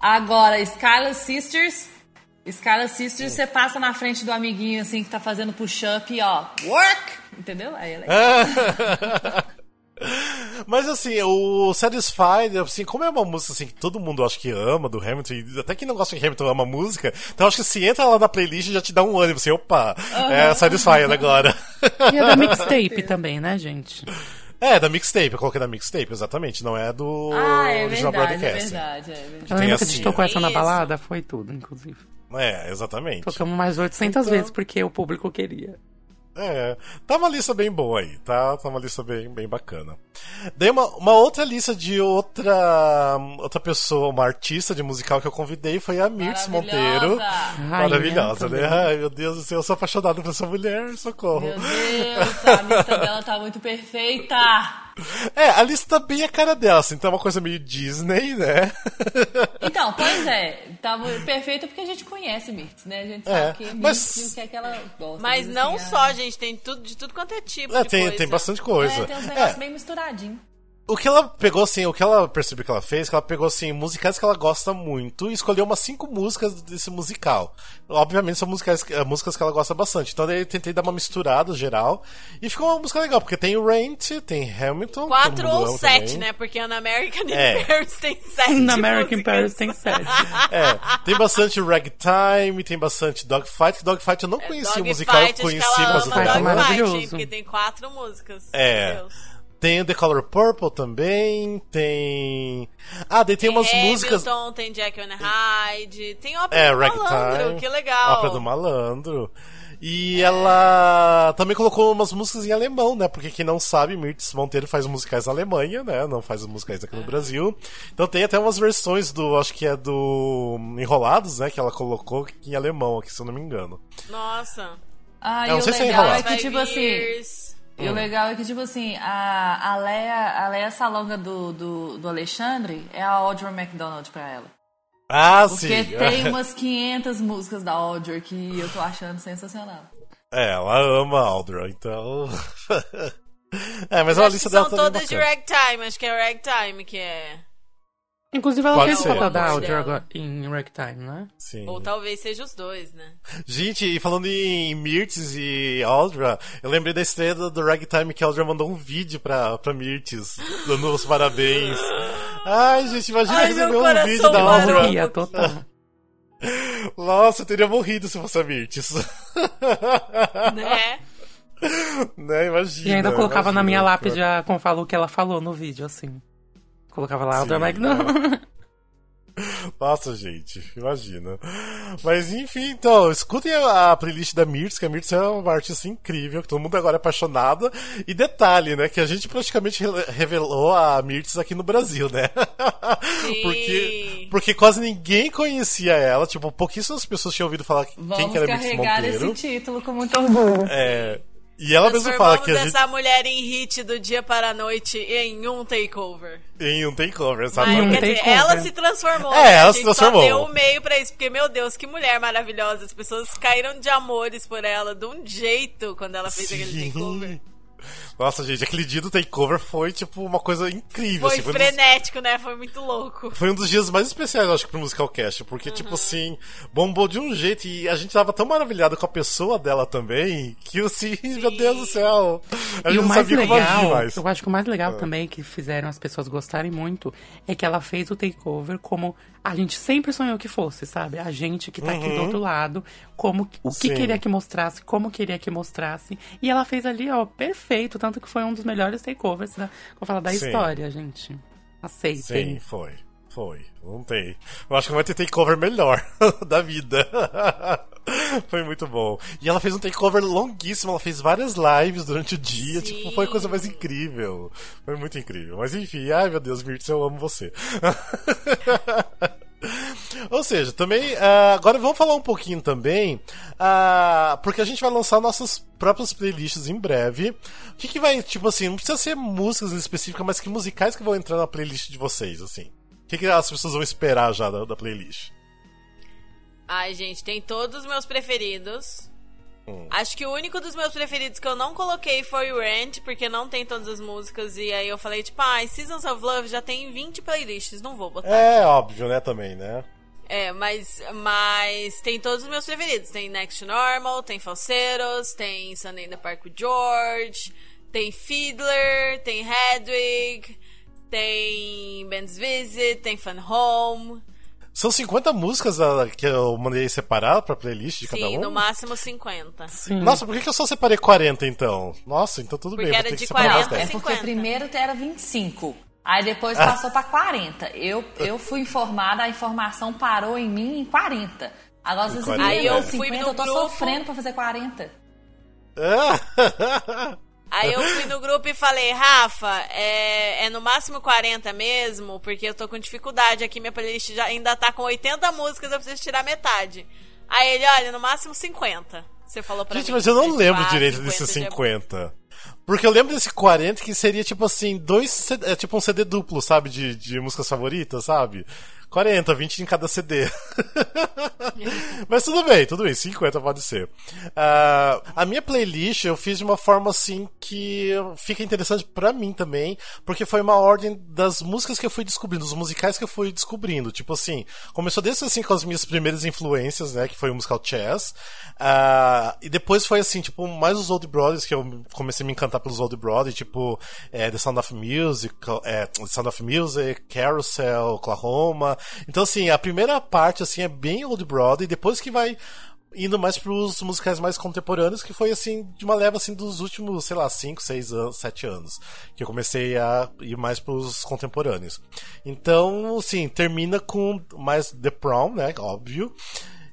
D: Agora, Scarlet Sisters... Scarlet Sisters, você passa na frente do amiguinho, assim, que tá fazendo push-up e, ó, work! Entendeu? Aí é legal.
A: Mas assim, o Satisfied, assim, como é uma música assim, que todo mundo acho que ama do Hamilton, e até quem não gosta de Hamilton ama a música, então acho que se entra lá na playlist já te dá um ânimo, assim, opa, é Satisfied agora.
C: E é da mixtape também, né, gente?
A: É, da mixtape, eu coloquei da mixtape, exatamente, não é do
D: Ah, é
A: original
D: verdade, é
A: broadcast.
D: verdade, é verdade.
C: Eu lembro que a
A: assim,
C: gente tocou essa na balada, foi tudo, inclusive.
A: É, exatamente.
C: Tocamos mais 800
A: Então-
C: vezes porque o público queria.
A: É, tá uma lista bem boa aí, tá? Tá uma lista bem, bem bacana. Daí uma, uma outra lista de outra outra pessoa, uma artista de musical que eu convidei foi a Mirtz Monteiro. Maravilhosa, né? Ai, meu Deus do céu, eu sou apaixonado por essa mulher, socorro.
D: Meu Deus, a lista dela tá muito perfeita.
A: É, a lista tá bem a cara dela, assim, tá uma coisa meio Disney, né?
D: Então, pois é, tá muito perfeita porque a gente conhece Mirtz, né? A gente
A: É,
D: sabe que é
A: mas-
D: Mirtz e o que é que ela gosta.
B: Mas
D: assim,
B: não
D: ah,
B: só, gente, tem tudo, de tudo quanto é tipo
A: É,
B: de
A: tem,
B: coisa.
A: tem bastante coisa.
D: É, tem uns negócios
A: É,
D: bem misturadinhos.
A: O que ela pegou, assim, o que ela percebeu que ela fez, que ela pegou, assim, musicais que ela gosta muito e escolheu umas cinco músicas desse musical. Obviamente são musicais, eh, músicas que ela gosta bastante. Então daí eu tentei dar uma misturada geral e ficou uma música legal, porque tem o Rent, tem Hamilton.
B: Quatro ou sete,
A: também.
B: né? Porque na American
A: É.
B: Paris tem sete.
C: Na American
B: músicas.
C: Paris tem sete.
A: É, tem bastante Ragtime, tem bastante Dogfight. Dogfight eu não conhecia o musical, eu
B: É,
A: conheci, mas
C: Dogfight é maravilhoso.
B: porque tem quatro músicas.
A: É.
B: Meu Deus.
A: Tem o The Color Purple também, tem... Ah, daí tem, umas
B: Hamilton,
A: músicas...
B: tem Jack and Hyde, tem Ópera
A: É,
B: do Malandro, que legal.
A: Ópera do Malandro. E ela também colocou umas músicas em alemão, né? Porque quem não sabe, Mirtz Monteiro faz musicais na Alemanha, né? Não faz musicais aqui no Brasil. Então tem até umas versões do, acho que é do Enrolados, né? Que ela colocou em alemão aqui, se eu não me engano.
B: Nossa.
D: Ah,
A: Eu
D: e
A: não
D: o
A: sei se é
D: legal é
A: enrolado.
D: que, tipo assim, E o legal é que, tipo assim, a, a, Leia, a Leia Salonga do, do, do Alexandre é a Audrey McDonald pra ela.
A: Ah,
D: Porque
A: sim.
D: tem umas 500 músicas da Audrey que eu tô achando sensacional.
A: É, ela ama a Aldra, então. é, mas é uma
B: Acho
A: lista
B: que
A: dela
B: são
A: também
B: todas de ragtime, acho que é ragtime que é.
C: Inclusive, ela
A: Pode
C: fez o
A: ser.
C: papel da Audrey agora em Ragtime, né?
A: Sim.
B: Ou talvez seja os dois, né?
A: Gente, e falando em Mirtz e Aldra, eu lembrei da estreia do, do Ragtime que a Aldra mandou um vídeo pra, pra Mirtz, dando os parabéns. Ai, gente, imagina
B: Ai,
A: receber
B: meu
A: um vídeo da.
C: Ria total.
A: Nossa, eu teria morrido se fosse a Mirtz.
B: né?
A: né, imagina.
C: E ainda colocava na
A: imagina.
C: minha lápide a, como falou o que ela falou no vídeo, assim. Colocava lá,
A: Sim,
C: McDonald.
A: Nossa, gente, imagina. Mas enfim, então, escutem a, a playlist da Mirtz, que a Mirtz é uma artista incrível, que todo mundo agora é apaixonada. E detalhe, né, que a gente praticamente re- revelou a Mirtz aqui no Brasil, né?
B: Sim.
A: porque, porque quase ninguém conhecia ela, tipo, pouquíssimas pessoas tinham ouvido falar quem
D: Vamos
A: que era Mirtz
D: carregar
A: Monteiro.
D: esse título com muito orgulho.
A: É, e ela mesma fala
B: Transformamos
A: que a gente
B: essa mulher em hit do dia para a noite em um takeover.
A: em um takeover,
B: Mas,
A: exatamente.
C: um
B: quer dizer,
C: takeover.
B: ela se transformou.
A: É,
B: né?
A: ela
B: a
A: se
B: gente
A: transformou.
B: Só deu o meio pra isso, porque, meu Deus, que mulher maravilhosa. As pessoas caíram de amores por ela de um jeito quando ela fez aquele takeover.
A: Nossa, gente, aquele dia do takeover foi, tipo, uma coisa incrível.
B: Foi
A: assim, um dos-
B: frenético, né? Foi muito louco.
A: Foi um dos dias mais especiais, acho, pro Musicalcast, porque,
B: Uhum.
A: tipo assim, bombou de um jeito e a gente tava tão maravilhado com a pessoa dela também, que assim, meu Deus do céu. A
C: E
A: gente
C: o
A: não
C: mais
A: sabia
C: legal,
A: mais.
C: eu acho que o mais legal também que fizeram as pessoas gostarem muito é que ela fez o takeover como a gente sempre sonhou que fosse, sabe? A gente que tá aqui do outro lado, como o que
A: Uhum. Sim.
C: queria que mostrasse, como queria que mostrasse. E ela fez ali, ó, perfeito, tanto que foi um dos melhores takeovers da, vou falar da
A: Sim.
C: história, gente. Aceitem.
A: Sim, foi. Foi. Não tem. Eu acho que vai ter takeover melhor da vida. foi muito bom. E ela fez um takeover longuíssimo, ela fez várias lives durante o dia.
B: Sim.
A: Tipo, foi a coisa mais incrível. Foi muito incrível. Mas enfim, ai meu Deus, Mirtz, eu amo você. Ou seja, também. ah, agora vamos falar um pouquinho também. ah, porque a gente vai lançar nossas próprias playlists em breve. O que, que vai, tipo assim, não precisa ser músicas em específica, mas que musicais que vão entrar na playlist de vocês, assim? O que, que as pessoas vão esperar já da, da playlist?
B: Ai, gente, tem todos os meus preferidos.
A: Hum.
B: Acho que o único dos meus preferidos que eu não coloquei foi o Rent, porque não tem todas as músicas. E aí eu falei, tipo, ai, Seasons of Love já tem 20 playlists, não vou botar.
A: É óbvio, né, também, né?
B: É, mas, mas tem todos os meus preferidos. Tem Next Normal, tem Falseros, tem Sunday in the Park with George, Tem Fiddler, tem Hedwig, tem Ben's Visit, tem Fun Home.
A: São 50 músicas ah, que eu mandei separar pra playlist de
B: Sim,
A: cada um?
B: no máximo 50.
C: Sim.
A: Nossa, por que, eu só separei 40 então? Nossa, então tudo
B: Porque
A: bem. vou
B: era
A: ter
B: de
A: que separar
B: 40
A: os 10.
D: É porque
B: 50.
D: primeiro era 25. Aí depois passou pra 40. Eu, eu fui informada, a informação parou em mim em 40. Agora vocês
A: 40,
B: Aí eu
A: é.
B: fui
D: 50,
B: no
D: eu tô
B: grupo-
D: sofrendo pra fazer 40.
B: Aí eu fui no grupo e falei, Rafa, é, é no máximo 40 mesmo, porque eu tô com dificuldade aqui, minha playlist já ainda tá com 80 músicas, eu preciso tirar metade. Aí ele, olha, no máximo 50. Você falou pra
A: Gente,
B: mim.
A: mas eu não lembro direito desses
B: já bom.
A: 50. Porque eu lembro desse 40 que seria tipo assim, dois é tipo um CD duplo, sabe? De, de músicas favoritas, sabe? 40, 20 em cada CD. Mas tudo bem, tudo bem, 50 pode ser. Ah, a minha playlist eu fiz de uma forma assim que fica interessante pra mim também, porque foi uma ordem das músicas que eu fui descobrindo, dos musicais que eu fui descobrindo. Tipo assim, começou desde assim com as minhas primeiras influências, né? Que foi o musical Chess. Ah, e depois foi assim, tipo, mais os Old Brothers, que eu comecei a me encantar pelos Old Brothers, tipo é, The Sound of Music, é, The Sound of Music, Carousel, Oklahoma. Então, assim, a primeira parte, assim, é bem Old e depois que vai indo mais pros musicais mais contemporâneos, que foi, assim, de uma leva, assim, dos últimos, sei lá, 5, 6 anos, 7 anos, que eu comecei a ir mais pros contemporâneos. Então, assim, termina com mais The Prom, né, óbvio,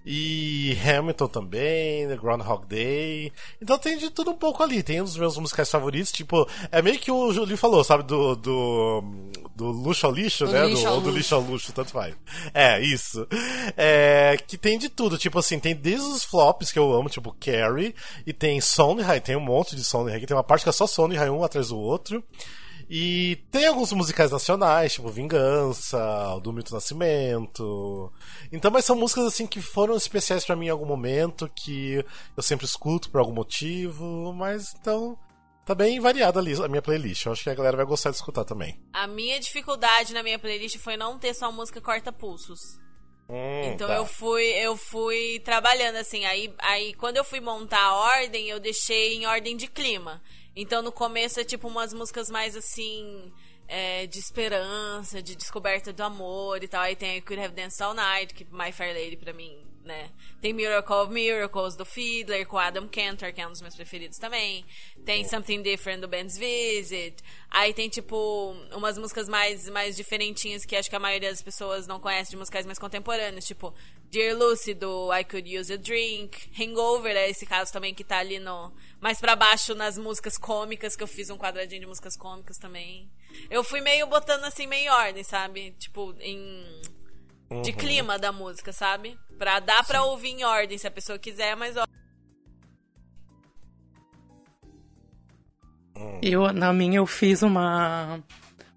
A: e Hamilton também, The Groundhog Day. Então tem de tudo um pouco ali. Tem um dos meus musicais favoritos, tipo, é meio que o Julinho falou, sabe? Do, do, do luxo ao lixo,
D: Do
A: né?
D: lixo
A: do, ou do lixo ao luxo, tanto faz. É, isso. É, que tem de tudo, tipo assim, tem desde os flops que eu amo, tipo Carrie, e tem Sondheim, tem um monte de Sondheim, que tem uma parte que é só Sondheim, um atrás do outro. E tem alguns musicais nacionais, tipo Vingança, o do Milton Nascimento. Então, mas são músicas assim que foram especiais pra mim em algum momento, que eu sempre escuto por algum motivo, mas então tá bem variada ali a minha playlist. Eu acho que a galera vai gostar de escutar também.
B: A minha dificuldade na minha playlist foi não ter só música corta-pulsos.
A: Hum,
B: Então
A: tá.
B: eu fui eu fui trabalhando assim, aí, aí quando eu fui montar a ordem, eu deixei em ordem de clima. Então no começo é tipo umas músicas mais assim, é, de esperança, de descoberta do amor e tal. Aí tem I Could Have Danced All Night, que My Fair Lady pra mim, né? Tem Miracle of Miracles do Fiddler com Adam Cantor, que é um dos meus preferidos também. Tem Something Different do Ben's Visit. Aí tem tipo umas músicas mais mais diferentinhas que acho que a maioria das pessoas não conhece de musicais mais contemporâneos, tipo Dear Lucy do I Could Use a Drink. Hangover é esse caso também que tá ali no mais pra baixo nas músicas cômicas que eu fiz um quadradinho de músicas cômicas também. Eu fui meio botando assim meio em ordem, sabe? Tipo em de clima da música, sabe? Pra dar pra ouvir em ordem se a pessoa quiser, mas ó,
C: Eu, na minha, eu fiz uma,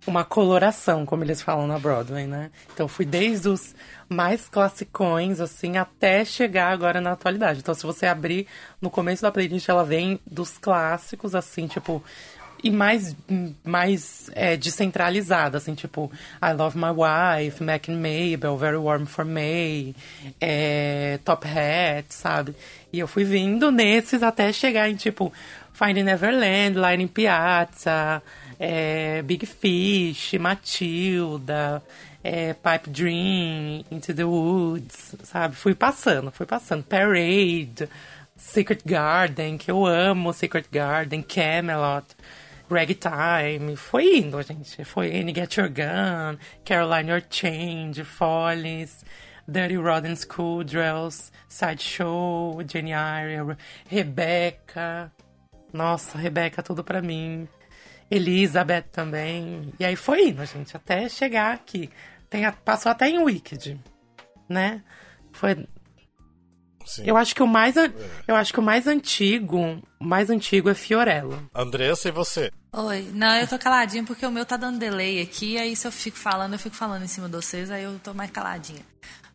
C: uma coloração, como eles falam na Broadway, né? Então, fui desde os mais classicões, assim, até chegar agora na atualidade. Então, se você abrir no começo da playlist, ela vem dos clássicos, assim, tipo... E mais, mais é, descentralizada, assim, tipo I Love My Wife, Mac and Mabel, Very Warm for May, é, Top Hat, sabe? E eu fui vindo nesses até chegar em, tipo, Finding Neverland, Line Piazza, é, Big Fish, Matilda, é, Pipe Dream, Into the Woods, sabe? Fui passando, fui passando. Parade, Secret Garden, que eu amo Secret Garden, Camelot, Ragtime, foi indo, gente. Foi indo, Get Your Gun, Caroline Your Change, Follies, Dirty Rotten Schoolgirls, Sideshow, Jenny Eyre, Rebecca. Nossa, Rebecca, tudo pra mim. Elizabeth também. E aí foi indo, gente, até chegar aqui. Tem a- passou até em Wicked, né? Foi
A: Sim.
C: eu acho que o mais an- eu acho que o mais antigo, o mais antigo é Fiorello.
A: Andressa e você?
D: Oi, não, eu tô caladinha porque o meu tá dando delay aqui, aí se eu fico falando, eu fico falando em cima de vocês, aí eu tô mais caladinha.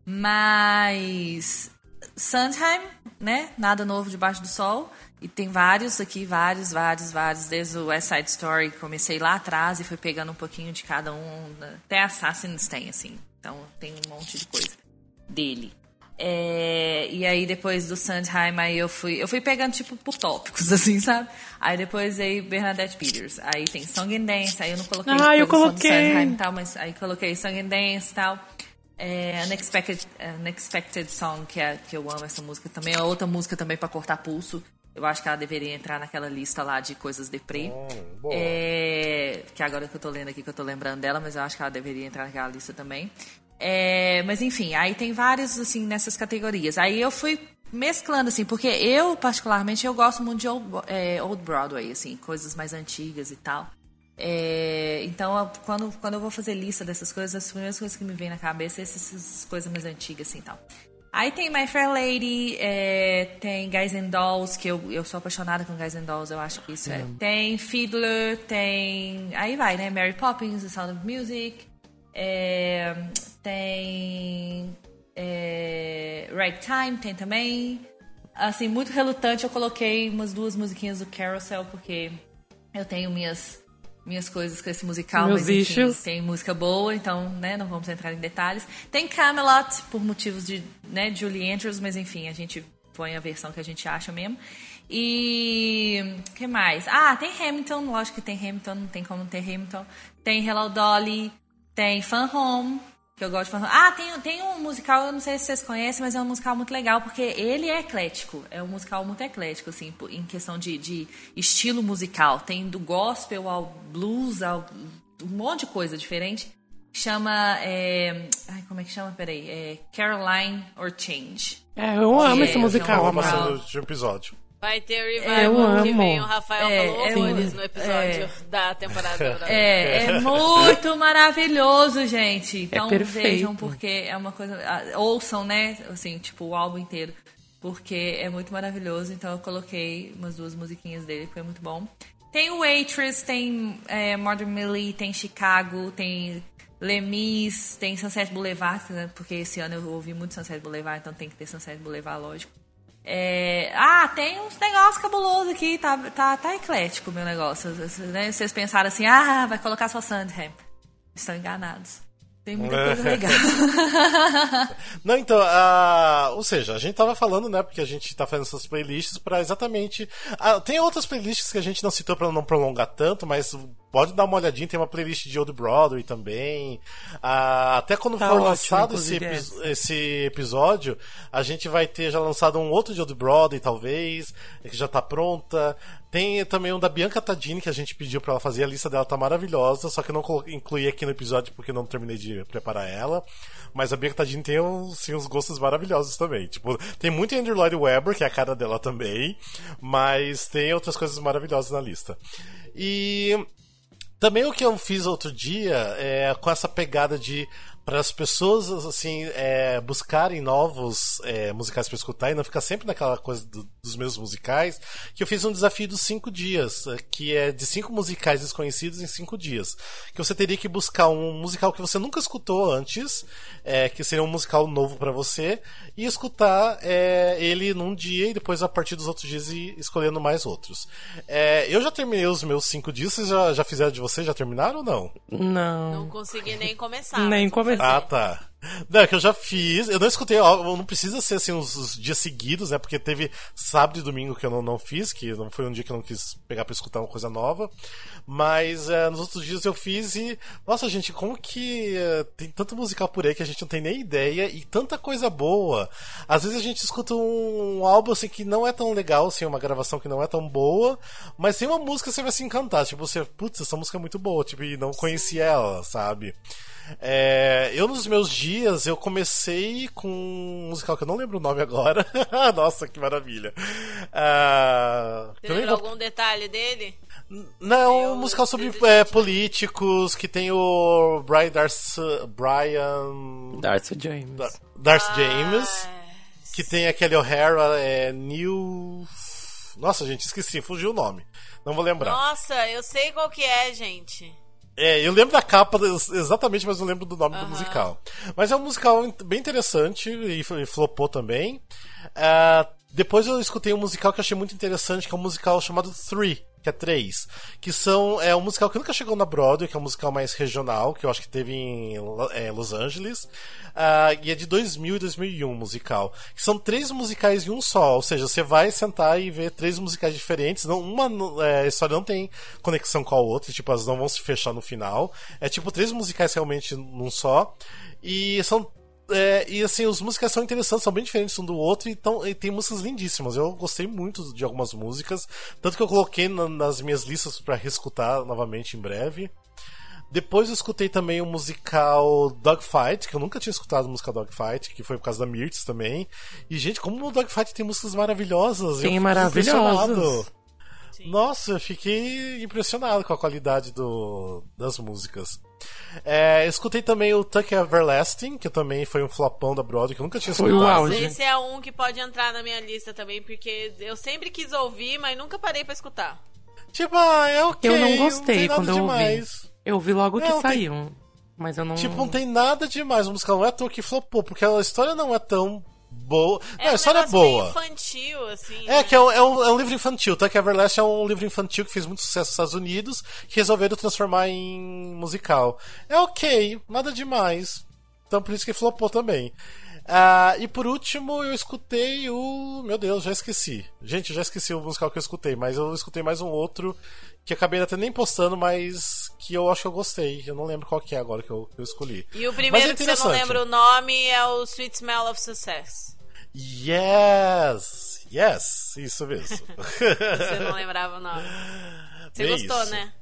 D: Mas. Sondheim, né? Nada novo debaixo do sol. E tem vários aqui, vários, vários, vários, desde o West Side Story, que comecei lá atrás e fui pegando um pouquinho de cada um. Até Assassins tem, assim. Então tem um monte de coisa dele. É, e aí depois do Sondheim, aí eu fui, eu fui pegando tipo por tópicos, assim, sabe? Aí depois aí Bernadette Peters, aí tem Song and Dance, aí eu não coloquei
C: Ah, eu
D: produção do
C: coloquei.
D: Sondheim e tal, mas aí coloquei Song and Dance e tal. É, Unexpected, Unexpected Song, que, é, que eu amo essa música também, é outra música também pra cortar pulso. Eu acho que ela deveria entrar naquela lista lá de coisas deprê.
A: Hum.
D: É, que agora que eu tô lendo aqui, que eu tô lembrando dela, mas eu acho que ela deveria entrar naquela lista também. É, mas enfim, aí tem vários, assim, nessas categorias. Aí eu fui mesclando, assim, porque eu, particularmente, eu gosto muito de Old, é, Old Broadway, assim, coisas mais antigas e tal. É, então, quando, quando eu vou fazer lista dessas coisas, as primeiras coisas que me vem na cabeça é essas, essas coisas mais antigas, assim, tal. Aí tem My Fair Lady, é, tem Guys and Dolls, que eu, eu sou apaixonada com Guys and Dolls, eu acho que isso é. Tem Fiddler, tem... Aí vai, né? Mary Poppins, The Sound of Music, é, tem... É, Ragtime tem também. Assim, muito relutante, eu coloquei umas duas musiquinhas do Carousel, porque eu tenho minhas, minhas coisas com esse musical,
C: Meus
D: mas enfim,
C: issues.
D: tem música boa, então, né, não vamos entrar em detalhes. Tem Camelot, por motivos de, né, Julie Andrews, mas enfim, a gente põe a versão que a gente acha mesmo. E que mais? Ah, tem Hamilton, lógico que tem Hamilton, não tem como não ter Hamilton. Tem Hello Dolly, tem Fan Home, que eu gosto de Home. Ah, tem, tem um musical, eu não sei se vocês conhecem, mas é um musical muito legal, porque ele é eclético. É um musical muito eclético, assim, em questão de, de estilo musical. Tem do gospel ao blues, ao um monte de coisa diferente. Chama. é, Ai, como é que chama? Peraí. É Caroline or Change.
C: É, eu amo
D: É,
C: esse
D: eu
C: musical,
D: amo.
A: Passando de um episódio.
B: Vai ter revival que
C: amo.
B: vem, o Rafael
D: É,
B: falou
D: é
B: horrores
D: muito-
B: no episódio da temporada.
D: É, é muito maravilhoso, gente. Então
C: perfeito.
D: vejam, porque é uma coisa. ah, Ouçam, né? Assim, tipo, o álbum inteiro. Porque é muito maravilhoso. Então eu coloquei umas duas musiquinhas dele, que foi muito bom. Tem o Waitress, tem é, Modern Millie, tem Chicago, tem Lemis, tem Sunset Boulevard, né? porque esse ano eu ouvi muito Sunset Boulevard, então tem que ter Sunset Boulevard, lógico. É, ah, tem uns negócios cabulosos aqui, tá, tá, tá eclético o meu negócio. né? Vocês pensaram assim, ah, vai colocar só Sandham. Estão enganados. Tem muita coisa legal.
A: Não, então, ah, ou seja, a gente tava falando, né, porque a gente tá fazendo essas playlists pra exatamente. Ah, tem outras playlists que a gente não citou pra não prolongar tanto, mas pode dar uma olhadinha, tem uma playlist de Old Broadway também. Ah, até quando
C: Tá
A: for
C: ótimo,
A: lançado esse,
C: inclusive,
A: epi- esse episódio, a gente vai ter já lançado um outro de Old Broadway, talvez, que já tá pronta. Tem também um da Bianca Tadini, que a gente pediu pra ela fazer, a lista dela tá maravilhosa, só que eu não incluí aqui no episódio porque não terminei de preparar ela. Mas a Bianca Tadini tem sim, uns gostos maravilhosos também. Tipo, tem muito Andrew Lloyd Webber, que é a cara dela também, mas tem outras coisas maravilhosas na lista. E também o que eu fiz outro dia é com essa pegada de para as pessoas assim é, buscarem novos é, musicais para escutar e não ficar sempre naquela coisa do- dos meus musicais que eu fiz um desafio dos cinco dias é, que é de cinco musicais desconhecidos em cinco dias que você teria que buscar um musical que você nunca escutou antes é, que seria um musical novo para você e escutar é, ele num dia e depois a partir dos outros dias ir escolhendo mais outros É, eu já terminei os meus cinco dias vocês já, já fizeram de vocês já terminaram ou não
C: Não.
B: Não consegui nem começar.
C: Nem
B: mas
A: ah, tá. Não, é que eu já fiz. Eu não escutei, não precisa ser assim os, os dias seguidos, né? Porque teve sábado e domingo que eu não, não fiz, que não foi um dia que eu não quis pegar pra escutar uma coisa nova. Mas é, nos outros dias eu fiz e. Nossa, gente, como que é, tem tanto musical por aí que a gente não tem nem ideia e tanta coisa boa. Às vezes a gente escuta um, álbum assim que não é tão legal, assim, uma gravação que não é tão boa, mas tem uma música que você vai se encantar. Tipo, você, putz, essa música é muito boa, tipo, e não conhecia ela, sabe? É, eu, nos meus dias, eu comecei com um musical que eu não lembro o nome agora. Nossa, que maravilha.
B: Você
A: também
B: lembra algum detalhe dele?
A: Não,
B: Eu-
A: um musical sobre é, políticos, que tem o Brian Darcy, Brian
C: Darcy James.
A: Dar- Darcy James,
B: Ah,
A: que tem aquele O'Hara, é, New... Nossa, gente, esqueci, fugiu o nome. Não vou lembrar.
B: Nossa, eu sei qual que é, gente.
A: É, eu lembro da capa ex- exatamente, mas não lembro do nome do musical. Mas é um musical bem interessante e, e flopou também. Ah, Depois eu escutei um musical que eu achei muito interessante, que é um musical chamado Three, que é três, que são é um musical que nunca chegou na Broadway, que é um musical mais regional, que eu acho que teve em é, Los Angeles, uh, e é de 2000 e 2001 musical. Que são três musicais em um só, ou seja, você vai sentar e ver três musicais diferentes, não uma é, história não tem conexão com a outra, tipo elas não vão se fechar no final. É tipo três musicais realmente num só. E são é, e assim, os músicas são interessantes, são bem diferentes um do outro e, tão, e tem músicas lindíssimas. Eu gostei muito de algumas músicas, tanto que eu coloquei na, nas minhas listas para reescutar novamente em breve. Depois eu escutei também o musical Dogfight, que eu nunca tinha escutado o musical Dogfight, que foi por causa da Mirtz também. E, gente, como o Dogfight tem músicas maravilhosas.
C: Tem maravilhosas.
A: Nossa, eu fiquei impressionado com a qualidade do, das músicas. É, escutei também o Tuck Everlasting, que também foi um flopão da Broadway, que eu nunca tinha escutado. Foi o
C: auge.
B: Esse é um que pode entrar na minha lista também, porque eu sempre quis ouvir, mas nunca parei para escutar.
A: Tipo, ah, é ok.
C: Eu não gostei não quando eu ouvi. Eu vi logo que saiu. Tem... Mas eu não.
A: Tipo, não tem nada demais. O musical não é à toa que flopou, porque a história não é tão boa. É não, a história é boa.
B: infantil, assim.
A: É, né? que é um, é, um, é um, livro infantil. Tuck Everlast é um livro infantil que fez muito sucesso nos Estados Unidos, que resolveram transformar em musical. É ok, nada demais. Então por isso que flopou também. Uh, e por último, eu escutei o. Meu Deus, já esqueci. Gente, eu já esqueci o musical que eu escutei, mas eu escutei mais um outro que acabei até nem postando, mas que eu acho que eu gostei. Eu não lembro qual que é agora que eu, que eu escolhi.
B: E o primeiro é que você não lembra o nome é o Sweet Smell of Success.
A: Yes! Yes! Isso mesmo.
B: você não lembrava o nome. Você Bem gostou, isso. né?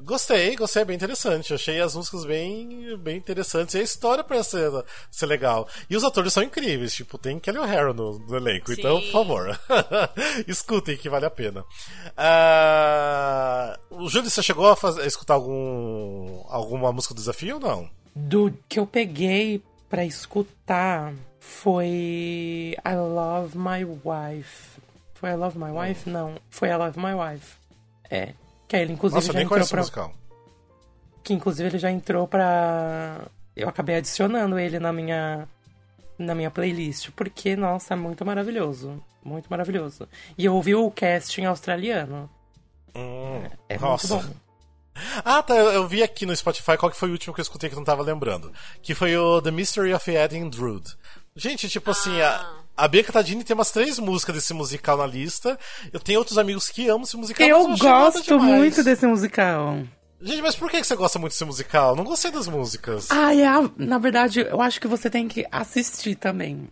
A: Gostei, gostei, é bem interessante. Achei as músicas bem, bem interessantes e a história parece ser, ser legal. E os atores são incríveis, tipo, tem Kelly O'Hara no, no elenco, Sim. então, por favor, escutem que vale a pena. Uh, o Júlio, você chegou a, fazer, a, escutar algum, alguma música do desafio ou não?
C: Do que eu peguei para escutar foi I Love My Wife. Foi I Love My Wife? Não, foi I Love My Wife. É. Que ele, inclusive,
A: Nossa,
C: já
A: nem
C: entrou pra...
A: musical.
C: Que inclusive ele já entrou pra. Eu acabei adicionando ele na minha. Na minha playlist, porque, nossa, é muito maravilhoso. Muito maravilhoso. E eu ouvi o casting australiano.
A: Hum, é, é nossa. muito bom. Ah, tá. Eu vi aqui no Spotify qual que foi o último que eu escutei que eu não tava lembrando. Que foi o The Mystery of Eddie Drood. Gente, tipo assim, a,
B: Ah.
A: A Bianca Tadini tem umas três músicas desse musical na lista. Eu tenho outros amigos que amam esse musical.
C: Eu
A: eu
C: gosto muito desse musical.
A: Gente, mas por que você gosta muito desse musical? Não gostei das músicas.
C: Ah, é, na verdade, eu acho que você tem que assistir também.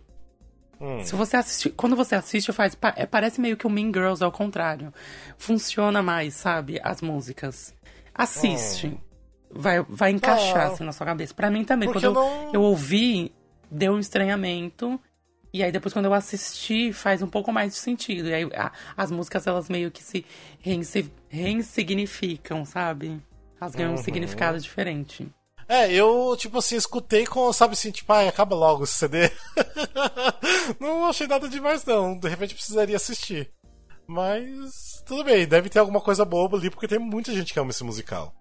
A: Hum.
C: Se você assistir, quando você assiste, faz, é, parece meio que o Mean Girls ao contrário. Funciona mais, sabe? As músicas. Assiste. Vai, vai encaixar
A: Ah.
C: assim na sua cabeça. Pra mim também. Quando eu
A: não-
C: eu ouvi, deu um estranhamento. E aí depois quando eu assisti, faz um pouco mais de sentido. E aí a- as músicas, elas meio que se reinsi- reinsignificam, sabe? Elas ganham um
A: Uhum.
C: significado diferente.
A: É, eu, tipo assim, escutei com, sabe assim, tipo, ai, acaba logo esse CD. não achei nada demais, não. De repente precisaria assistir. Mas, tudo bem, deve ter alguma coisa boba ali, porque tem muita gente que ama esse musical.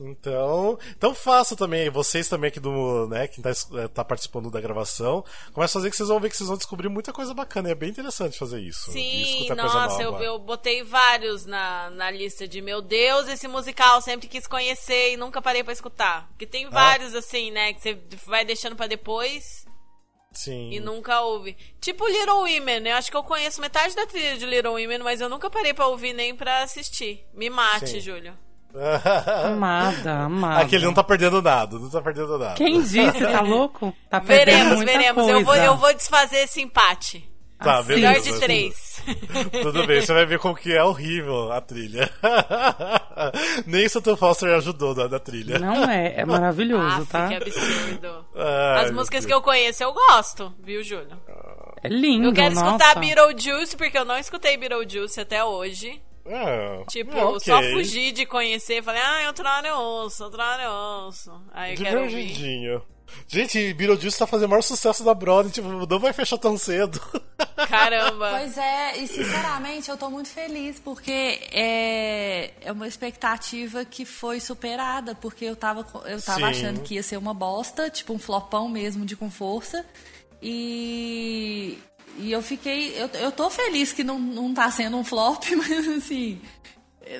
A: Então, então faça também, vocês também aqui do, né, quem tá, eh, tá participando da gravação, começa a fazer que vocês vão ver que vocês vão descobrir muita coisa bacana, é bem interessante fazer isso.
B: Sim, nossa, eu, eu botei vários na, na lista de meu Deus, esse musical sempre quis conhecer e nunca parei pra escutar. Porque tem
A: Ah.
B: vários assim, né, que você vai deixando pra depois
A: Sim.
B: e nunca ouve. Tipo Little Women, eu acho que eu conheço metade da trilha de Little Women, mas eu nunca parei pra ouvir nem pra assistir. Me mate,
A: Sim.
B: Júlio.
C: Amada, amada.
A: Aquele não tá perdendo nada, não tá perdendo nada.
C: Quem disse? Tá louco? Tá perdendo
B: Veremos,
C: muita
B: veremos.
C: Coisa.
B: Eu vou, eu vou desfazer esse empate.
A: Tá,
C: Assim.
B: Melhor
A: beleza.
B: de três.
A: Tudo bem, você vai ver como que é horrível a trilha. Nem o Santo Foster ajudou na, na trilha.
C: Não é, é maravilhoso,
B: Aff,
C: tá?
B: que absurdo.
A: Ai,
B: As músicas que eu conheço, eu gosto, viu, Júlio?
C: É lindo,
B: Eu quero
C: nossa.
B: escutar Beetlejuice, porque eu não escutei Beetlejuice até hoje.
A: É,
B: Tipo,
A: é, ok.
B: só fugi de conhecer. Falei, ah, outro hora eu ouço, outro hora eu ouço. Aí eu quero ouvir.
A: Gente, Beetlejuice tá fazendo o maior sucesso da Broadway, tipo, não vai fechar tão cedo.
B: Caramba.
D: Pois é, e sinceramente eu tô muito feliz porque é, é uma expectativa que foi superada, porque eu tava, eu tava
A: Sim.
D: achando que ia ser uma bosta, tipo um flopão mesmo de com força. E E eu fiquei. Eu, eu tô feliz que não, não tá sendo um flop, mas assim.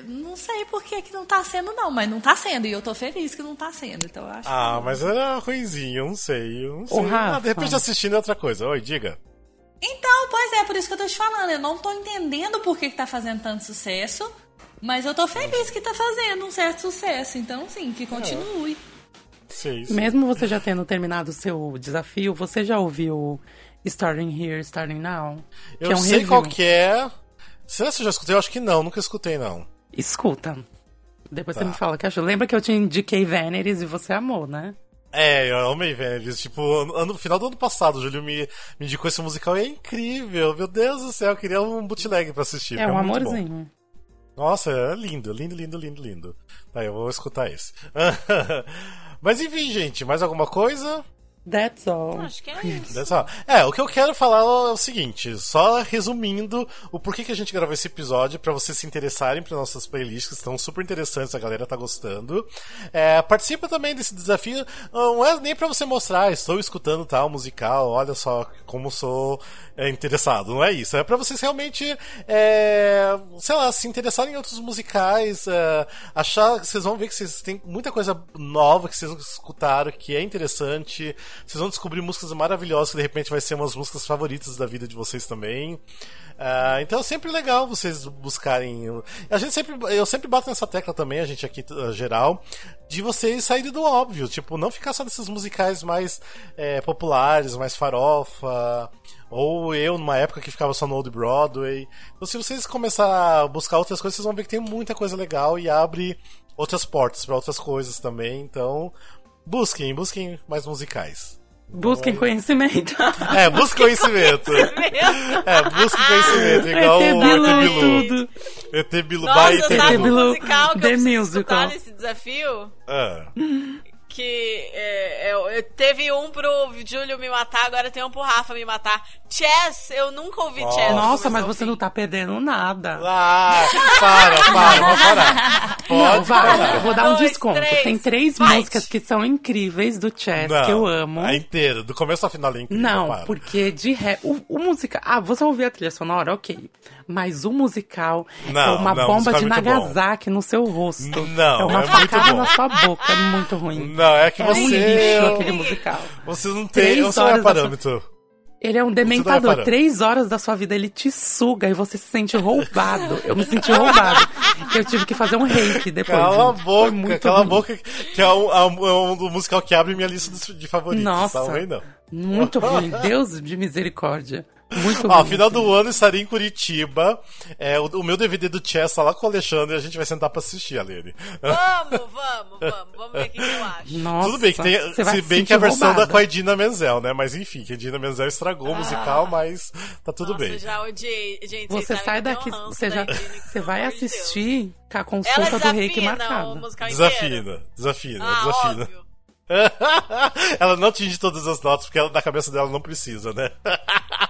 D: Não sei por que, que não tá sendo, não, mas não tá sendo. E eu tô feliz que não tá sendo. Então eu acho
A: Ah,
D: que...
A: mas era ruimzinho, eu não sei. Eu não sei.
C: Rafa.
A: Ah, de repente assistindo é outra coisa. Oi, diga.
D: Então, pois é, por isso que eu tô te falando. Eu não tô entendendo por que, que tá fazendo tanto sucesso. Mas eu tô feliz que tá fazendo um certo sucesso. Então, sim, que continue.
A: Sei, sim.
C: Mesmo você já tendo terminado o seu desafio, você já ouviu Starting Here, Starting Now?
A: Eu
C: que é um
A: sei
C: review.
A: qual que é. Será que eu já escutei? Eu acho que não, nunca escutei, não.
C: Escuta. Depois
A: Tá.
C: você me fala que achou. Lembra que eu te indiquei Veneris e você amou, né?
A: É, eu amei, velho. Tipo, no final do ano passado, o Júlio me, me indicou esse musical e é incrível. Meu Deus do céu, eu queria um bootleg pra assistir.
C: é
A: porque
C: um
A: bom.
C: amorzinho.
A: Nossa, é lindo, lindo, lindo, lindo, lindo. Tá, eu vou escutar esse. Mas enfim, gente, mais alguma coisa?
C: That's all.
B: Acho que é isso.
A: Dessa- Assim, É, o que eu quero falar é o seguinte, só resumindo o porquê que a gente gravou esse episódio, pra vocês se interessarem para nossas playlists, que estão super interessantes, a galera tá gostando. É, participa também desse desafio, não é nem pra você mostrar, estou escutando tal musical, olha só como sou é, interessado, não é isso, é pra vocês realmente, é, sei lá, se interessarem em outros musicais, é, achar, vocês vão ver que vocês têm muita coisa nova que vocês escutaram, que é interessante, vocês vão descobrir músicas maravilhosas que de repente vai ser umas músicas favoritas da vida de vocês também. Ah, então é sempre legal vocês buscarem. A gente sempre, eu sempre bato nessa tecla também, a gente aqui uh, geral, de vocês saírem do óbvio, tipo, não ficar só nesses musicais mais é, populares, mais farofa. Ou eu, numa época que ficava só no Old Broadway. Então, se vocês começar a buscar outras coisas, vocês vão ver que tem muita coisa legal e abre outras portas para outras coisas também. Então, busquem, busquem mais musicais.
C: Busquem conhecimento.
A: É, busca conhecimento. É, busca conhecimento, igual
C: ET
A: o
C: Bilu
A: ET
C: e
A: Bilu.
C: tudo.
A: ET Bilu
B: Nossa,
A: by ET Bilu.
B: musical que
C: The
B: eu preciso
C: Musical.
B: escutar nesse desafio?
A: Ah,
B: Que é, eu- eu- teve um pro Júlio me matar, agora tem um pro Rafa me matar. Chess, eu nunca ouvi
A: Nossa.
B: Chess.
C: Nossa, mas você não tá perdendo nada.
A: Ah, para, para, vamos parar.
C: Não,
A: Pode
C: vai,
A: parar.
C: eu vou dar um
B: Dois,
C: desconto.
B: três,
C: Tem três
B: fight.
C: músicas que são incríveis do Chess,
A: Não,
C: que eu amo.
A: A inteira, do começo ao final é incrível.
C: Não,
A: para.
C: porque de ré. O, o musical. Ah, você ouvir a trilha sonora? Ok. Mas o musical é
A: Não,
C: uma
A: não,
C: bomba
A: musical
C: de
A: é muito bom.
C: Nagasaki no seu rosto.
A: Não,
C: é uma
A: é
C: facada na sua boca. É muito ruim.
A: Não, é que
C: é um
A: você.
C: lixo aquele musical.
A: Você não tem.
C: Três
A: Você não é parâmetro.
C: Ele é um
A: é
C: dementador. Três horas da sua vida ele te suga e você se sente roubado. Eu me senti roubado. Eu tive que fazer um reiki depois.
A: Cala a
C: gente. Foi
A: boca,
C: muito
A: cala a
C: ruim.
A: boca, que é um, é um- é um musical que abre minha lista de- de favoritos.
C: Nossa.
A: Tá ruim, não.
C: Muito ruim. Deus de misericórdia. Muito
A: Ó, final do ano estarei em Curitiba. É, o, o meu DVD do Chess tá lá com o Alexandre e a gente vai sentar pra assistir, Alene.
B: Vamos, vamos, vamos. Vamos ver o que, eu acho.
C: Nossa,
A: Tudo bem que tem. Se bem que a versão da
C: roubada.
A: com a Edina Menzel, né? Mas enfim, que a Edina Menzel estragou o musical, mas tá tudo
B: Nossa,
A: bem.
B: já odiei. Gente,
C: Você sai
B: eu
C: daqui,
B: um
C: você
B: da
C: já, você vai
B: Deus.
C: assistir com a consulta do reiki marcada.
A: Desafina, desafina,
B: Ah,
A: desafina.
B: óbvio.
A: ela não atinge todas as notas porque ela, na cabeça dela não precisa, né?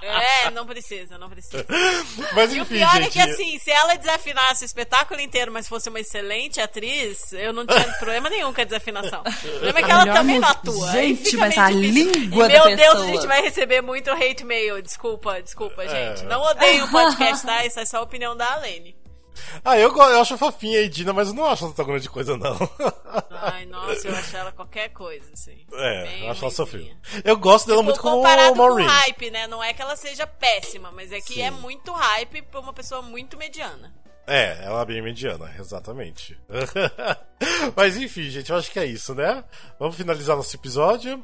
B: É, não precisa, não precisa.
A: Mas
B: E o
A: enfim,
B: pior
A: gente.
B: é que, assim, se ela desafinasse o espetáculo inteiro, mas fosse uma excelente atriz, eu não tinha problema nenhum com a desafinação. O problema é que ela também não atua.
D: Gente,
B: fica
D: mas a
B: difícil.
D: língua
B: e,
D: da
B: Meu Deus, a
D: pessoa.
B: gente vai receber muito hate mail. Desculpa, desculpa,
A: É.
B: gente. Não odeiem o podcast, tá? Isso é só a opinião da Alene.
A: Ah, eu, eu acho fofinha a Edina, mas eu não acho ela tão grande coisa, não.
B: Ai, nossa, eu acho ela qualquer coisa, assim.
A: É,
B: Bem
A: eu acho ela sofrida. Eu gosto dela muito como
B: Comparado com o
A: Maureen.
B: hype, né? Não é que ela seja péssima, mas é que
A: Sim.
B: é muito hype pra uma pessoa muito mediana.
A: É, ela é bem mediana, exatamente. Mas enfim, gente, eu acho que é isso, né? Vamos finalizar nosso episódio.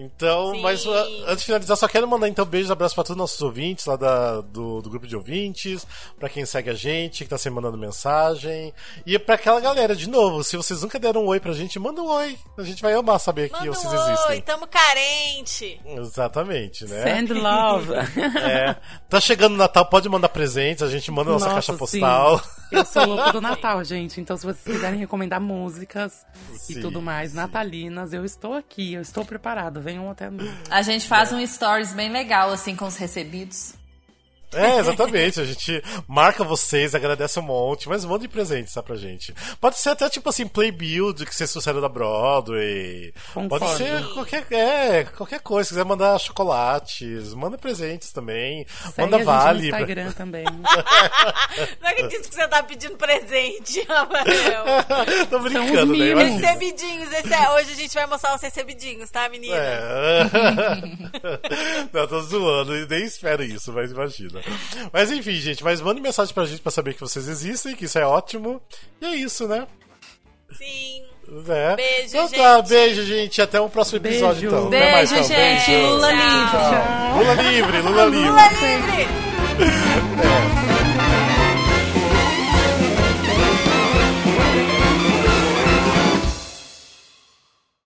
A: Então,
B: Sim.
A: mas uh, antes de finalizar, só quero mandar então beijos, abraços pra todos os nossos ouvintes lá da- do, do grupo de ouvintes, pra quem segue a gente, que tá sempre mandando mensagem. E pra aquela galera, de novo, se vocês nunca deram um oi pra gente, manda um oi. A gente vai amar saber que
B: Manda
A: vocês
B: um oi,
A: existem.
B: tamo carente.
A: Exatamente, né?
C: Send love.
A: É. Tá chegando o Natal, pode mandar presentes, a gente manda nossa,
C: Nossa,
A: caixa
C: sim.
A: postal.
C: Eu sou louca do Natal, gente. Então, se vocês quiserem recomendar músicas
A: Sim,
C: e tudo mais,
A: sim.
C: natalinas, eu estou aqui, eu estou preparado. Venham até mim.
D: A gente faz um stories bem legal, assim, com os recebidos.
A: É, exatamente. A gente marca vocês, agradece um monte, mas mande presentes tá, pra gente. Pode ser até tipo assim, Playbuild, que vocês trouxeram da Broadway.
C: Concordo.
A: Pode ser qualquer, é, qualquer coisa. Se quiser mandar chocolates, manda presentes também.
C: Segue
A: manda
C: a gente
A: vale.
C: no Instagram também.
B: Não acredito que você tá pedindo presente, Rafael.
A: Tô
C: São
A: brincando,
C: os
A: né?
B: Recebidinhos, esse é- hoje a gente vai mostrar os recebidinhos, tá, menina?
A: É. Não, tô zoando, e nem espero isso, mas imagina. Mas enfim, gente, mas mande mensagem pra gente pra saber que vocês existem, que isso é ótimo. E é isso, né?
B: Sim.
A: É.
B: Beijo,
A: então tá,
B: gente.
A: beijo, gente. Até o próximo episódio,
C: Beijo.
A: então. Até mais,
D: Beijo,
A: então.
D: gente.
A: Beijo.
D: Lula livre.
A: Lula livre, Lula livre.
B: Lula livre!
A: É.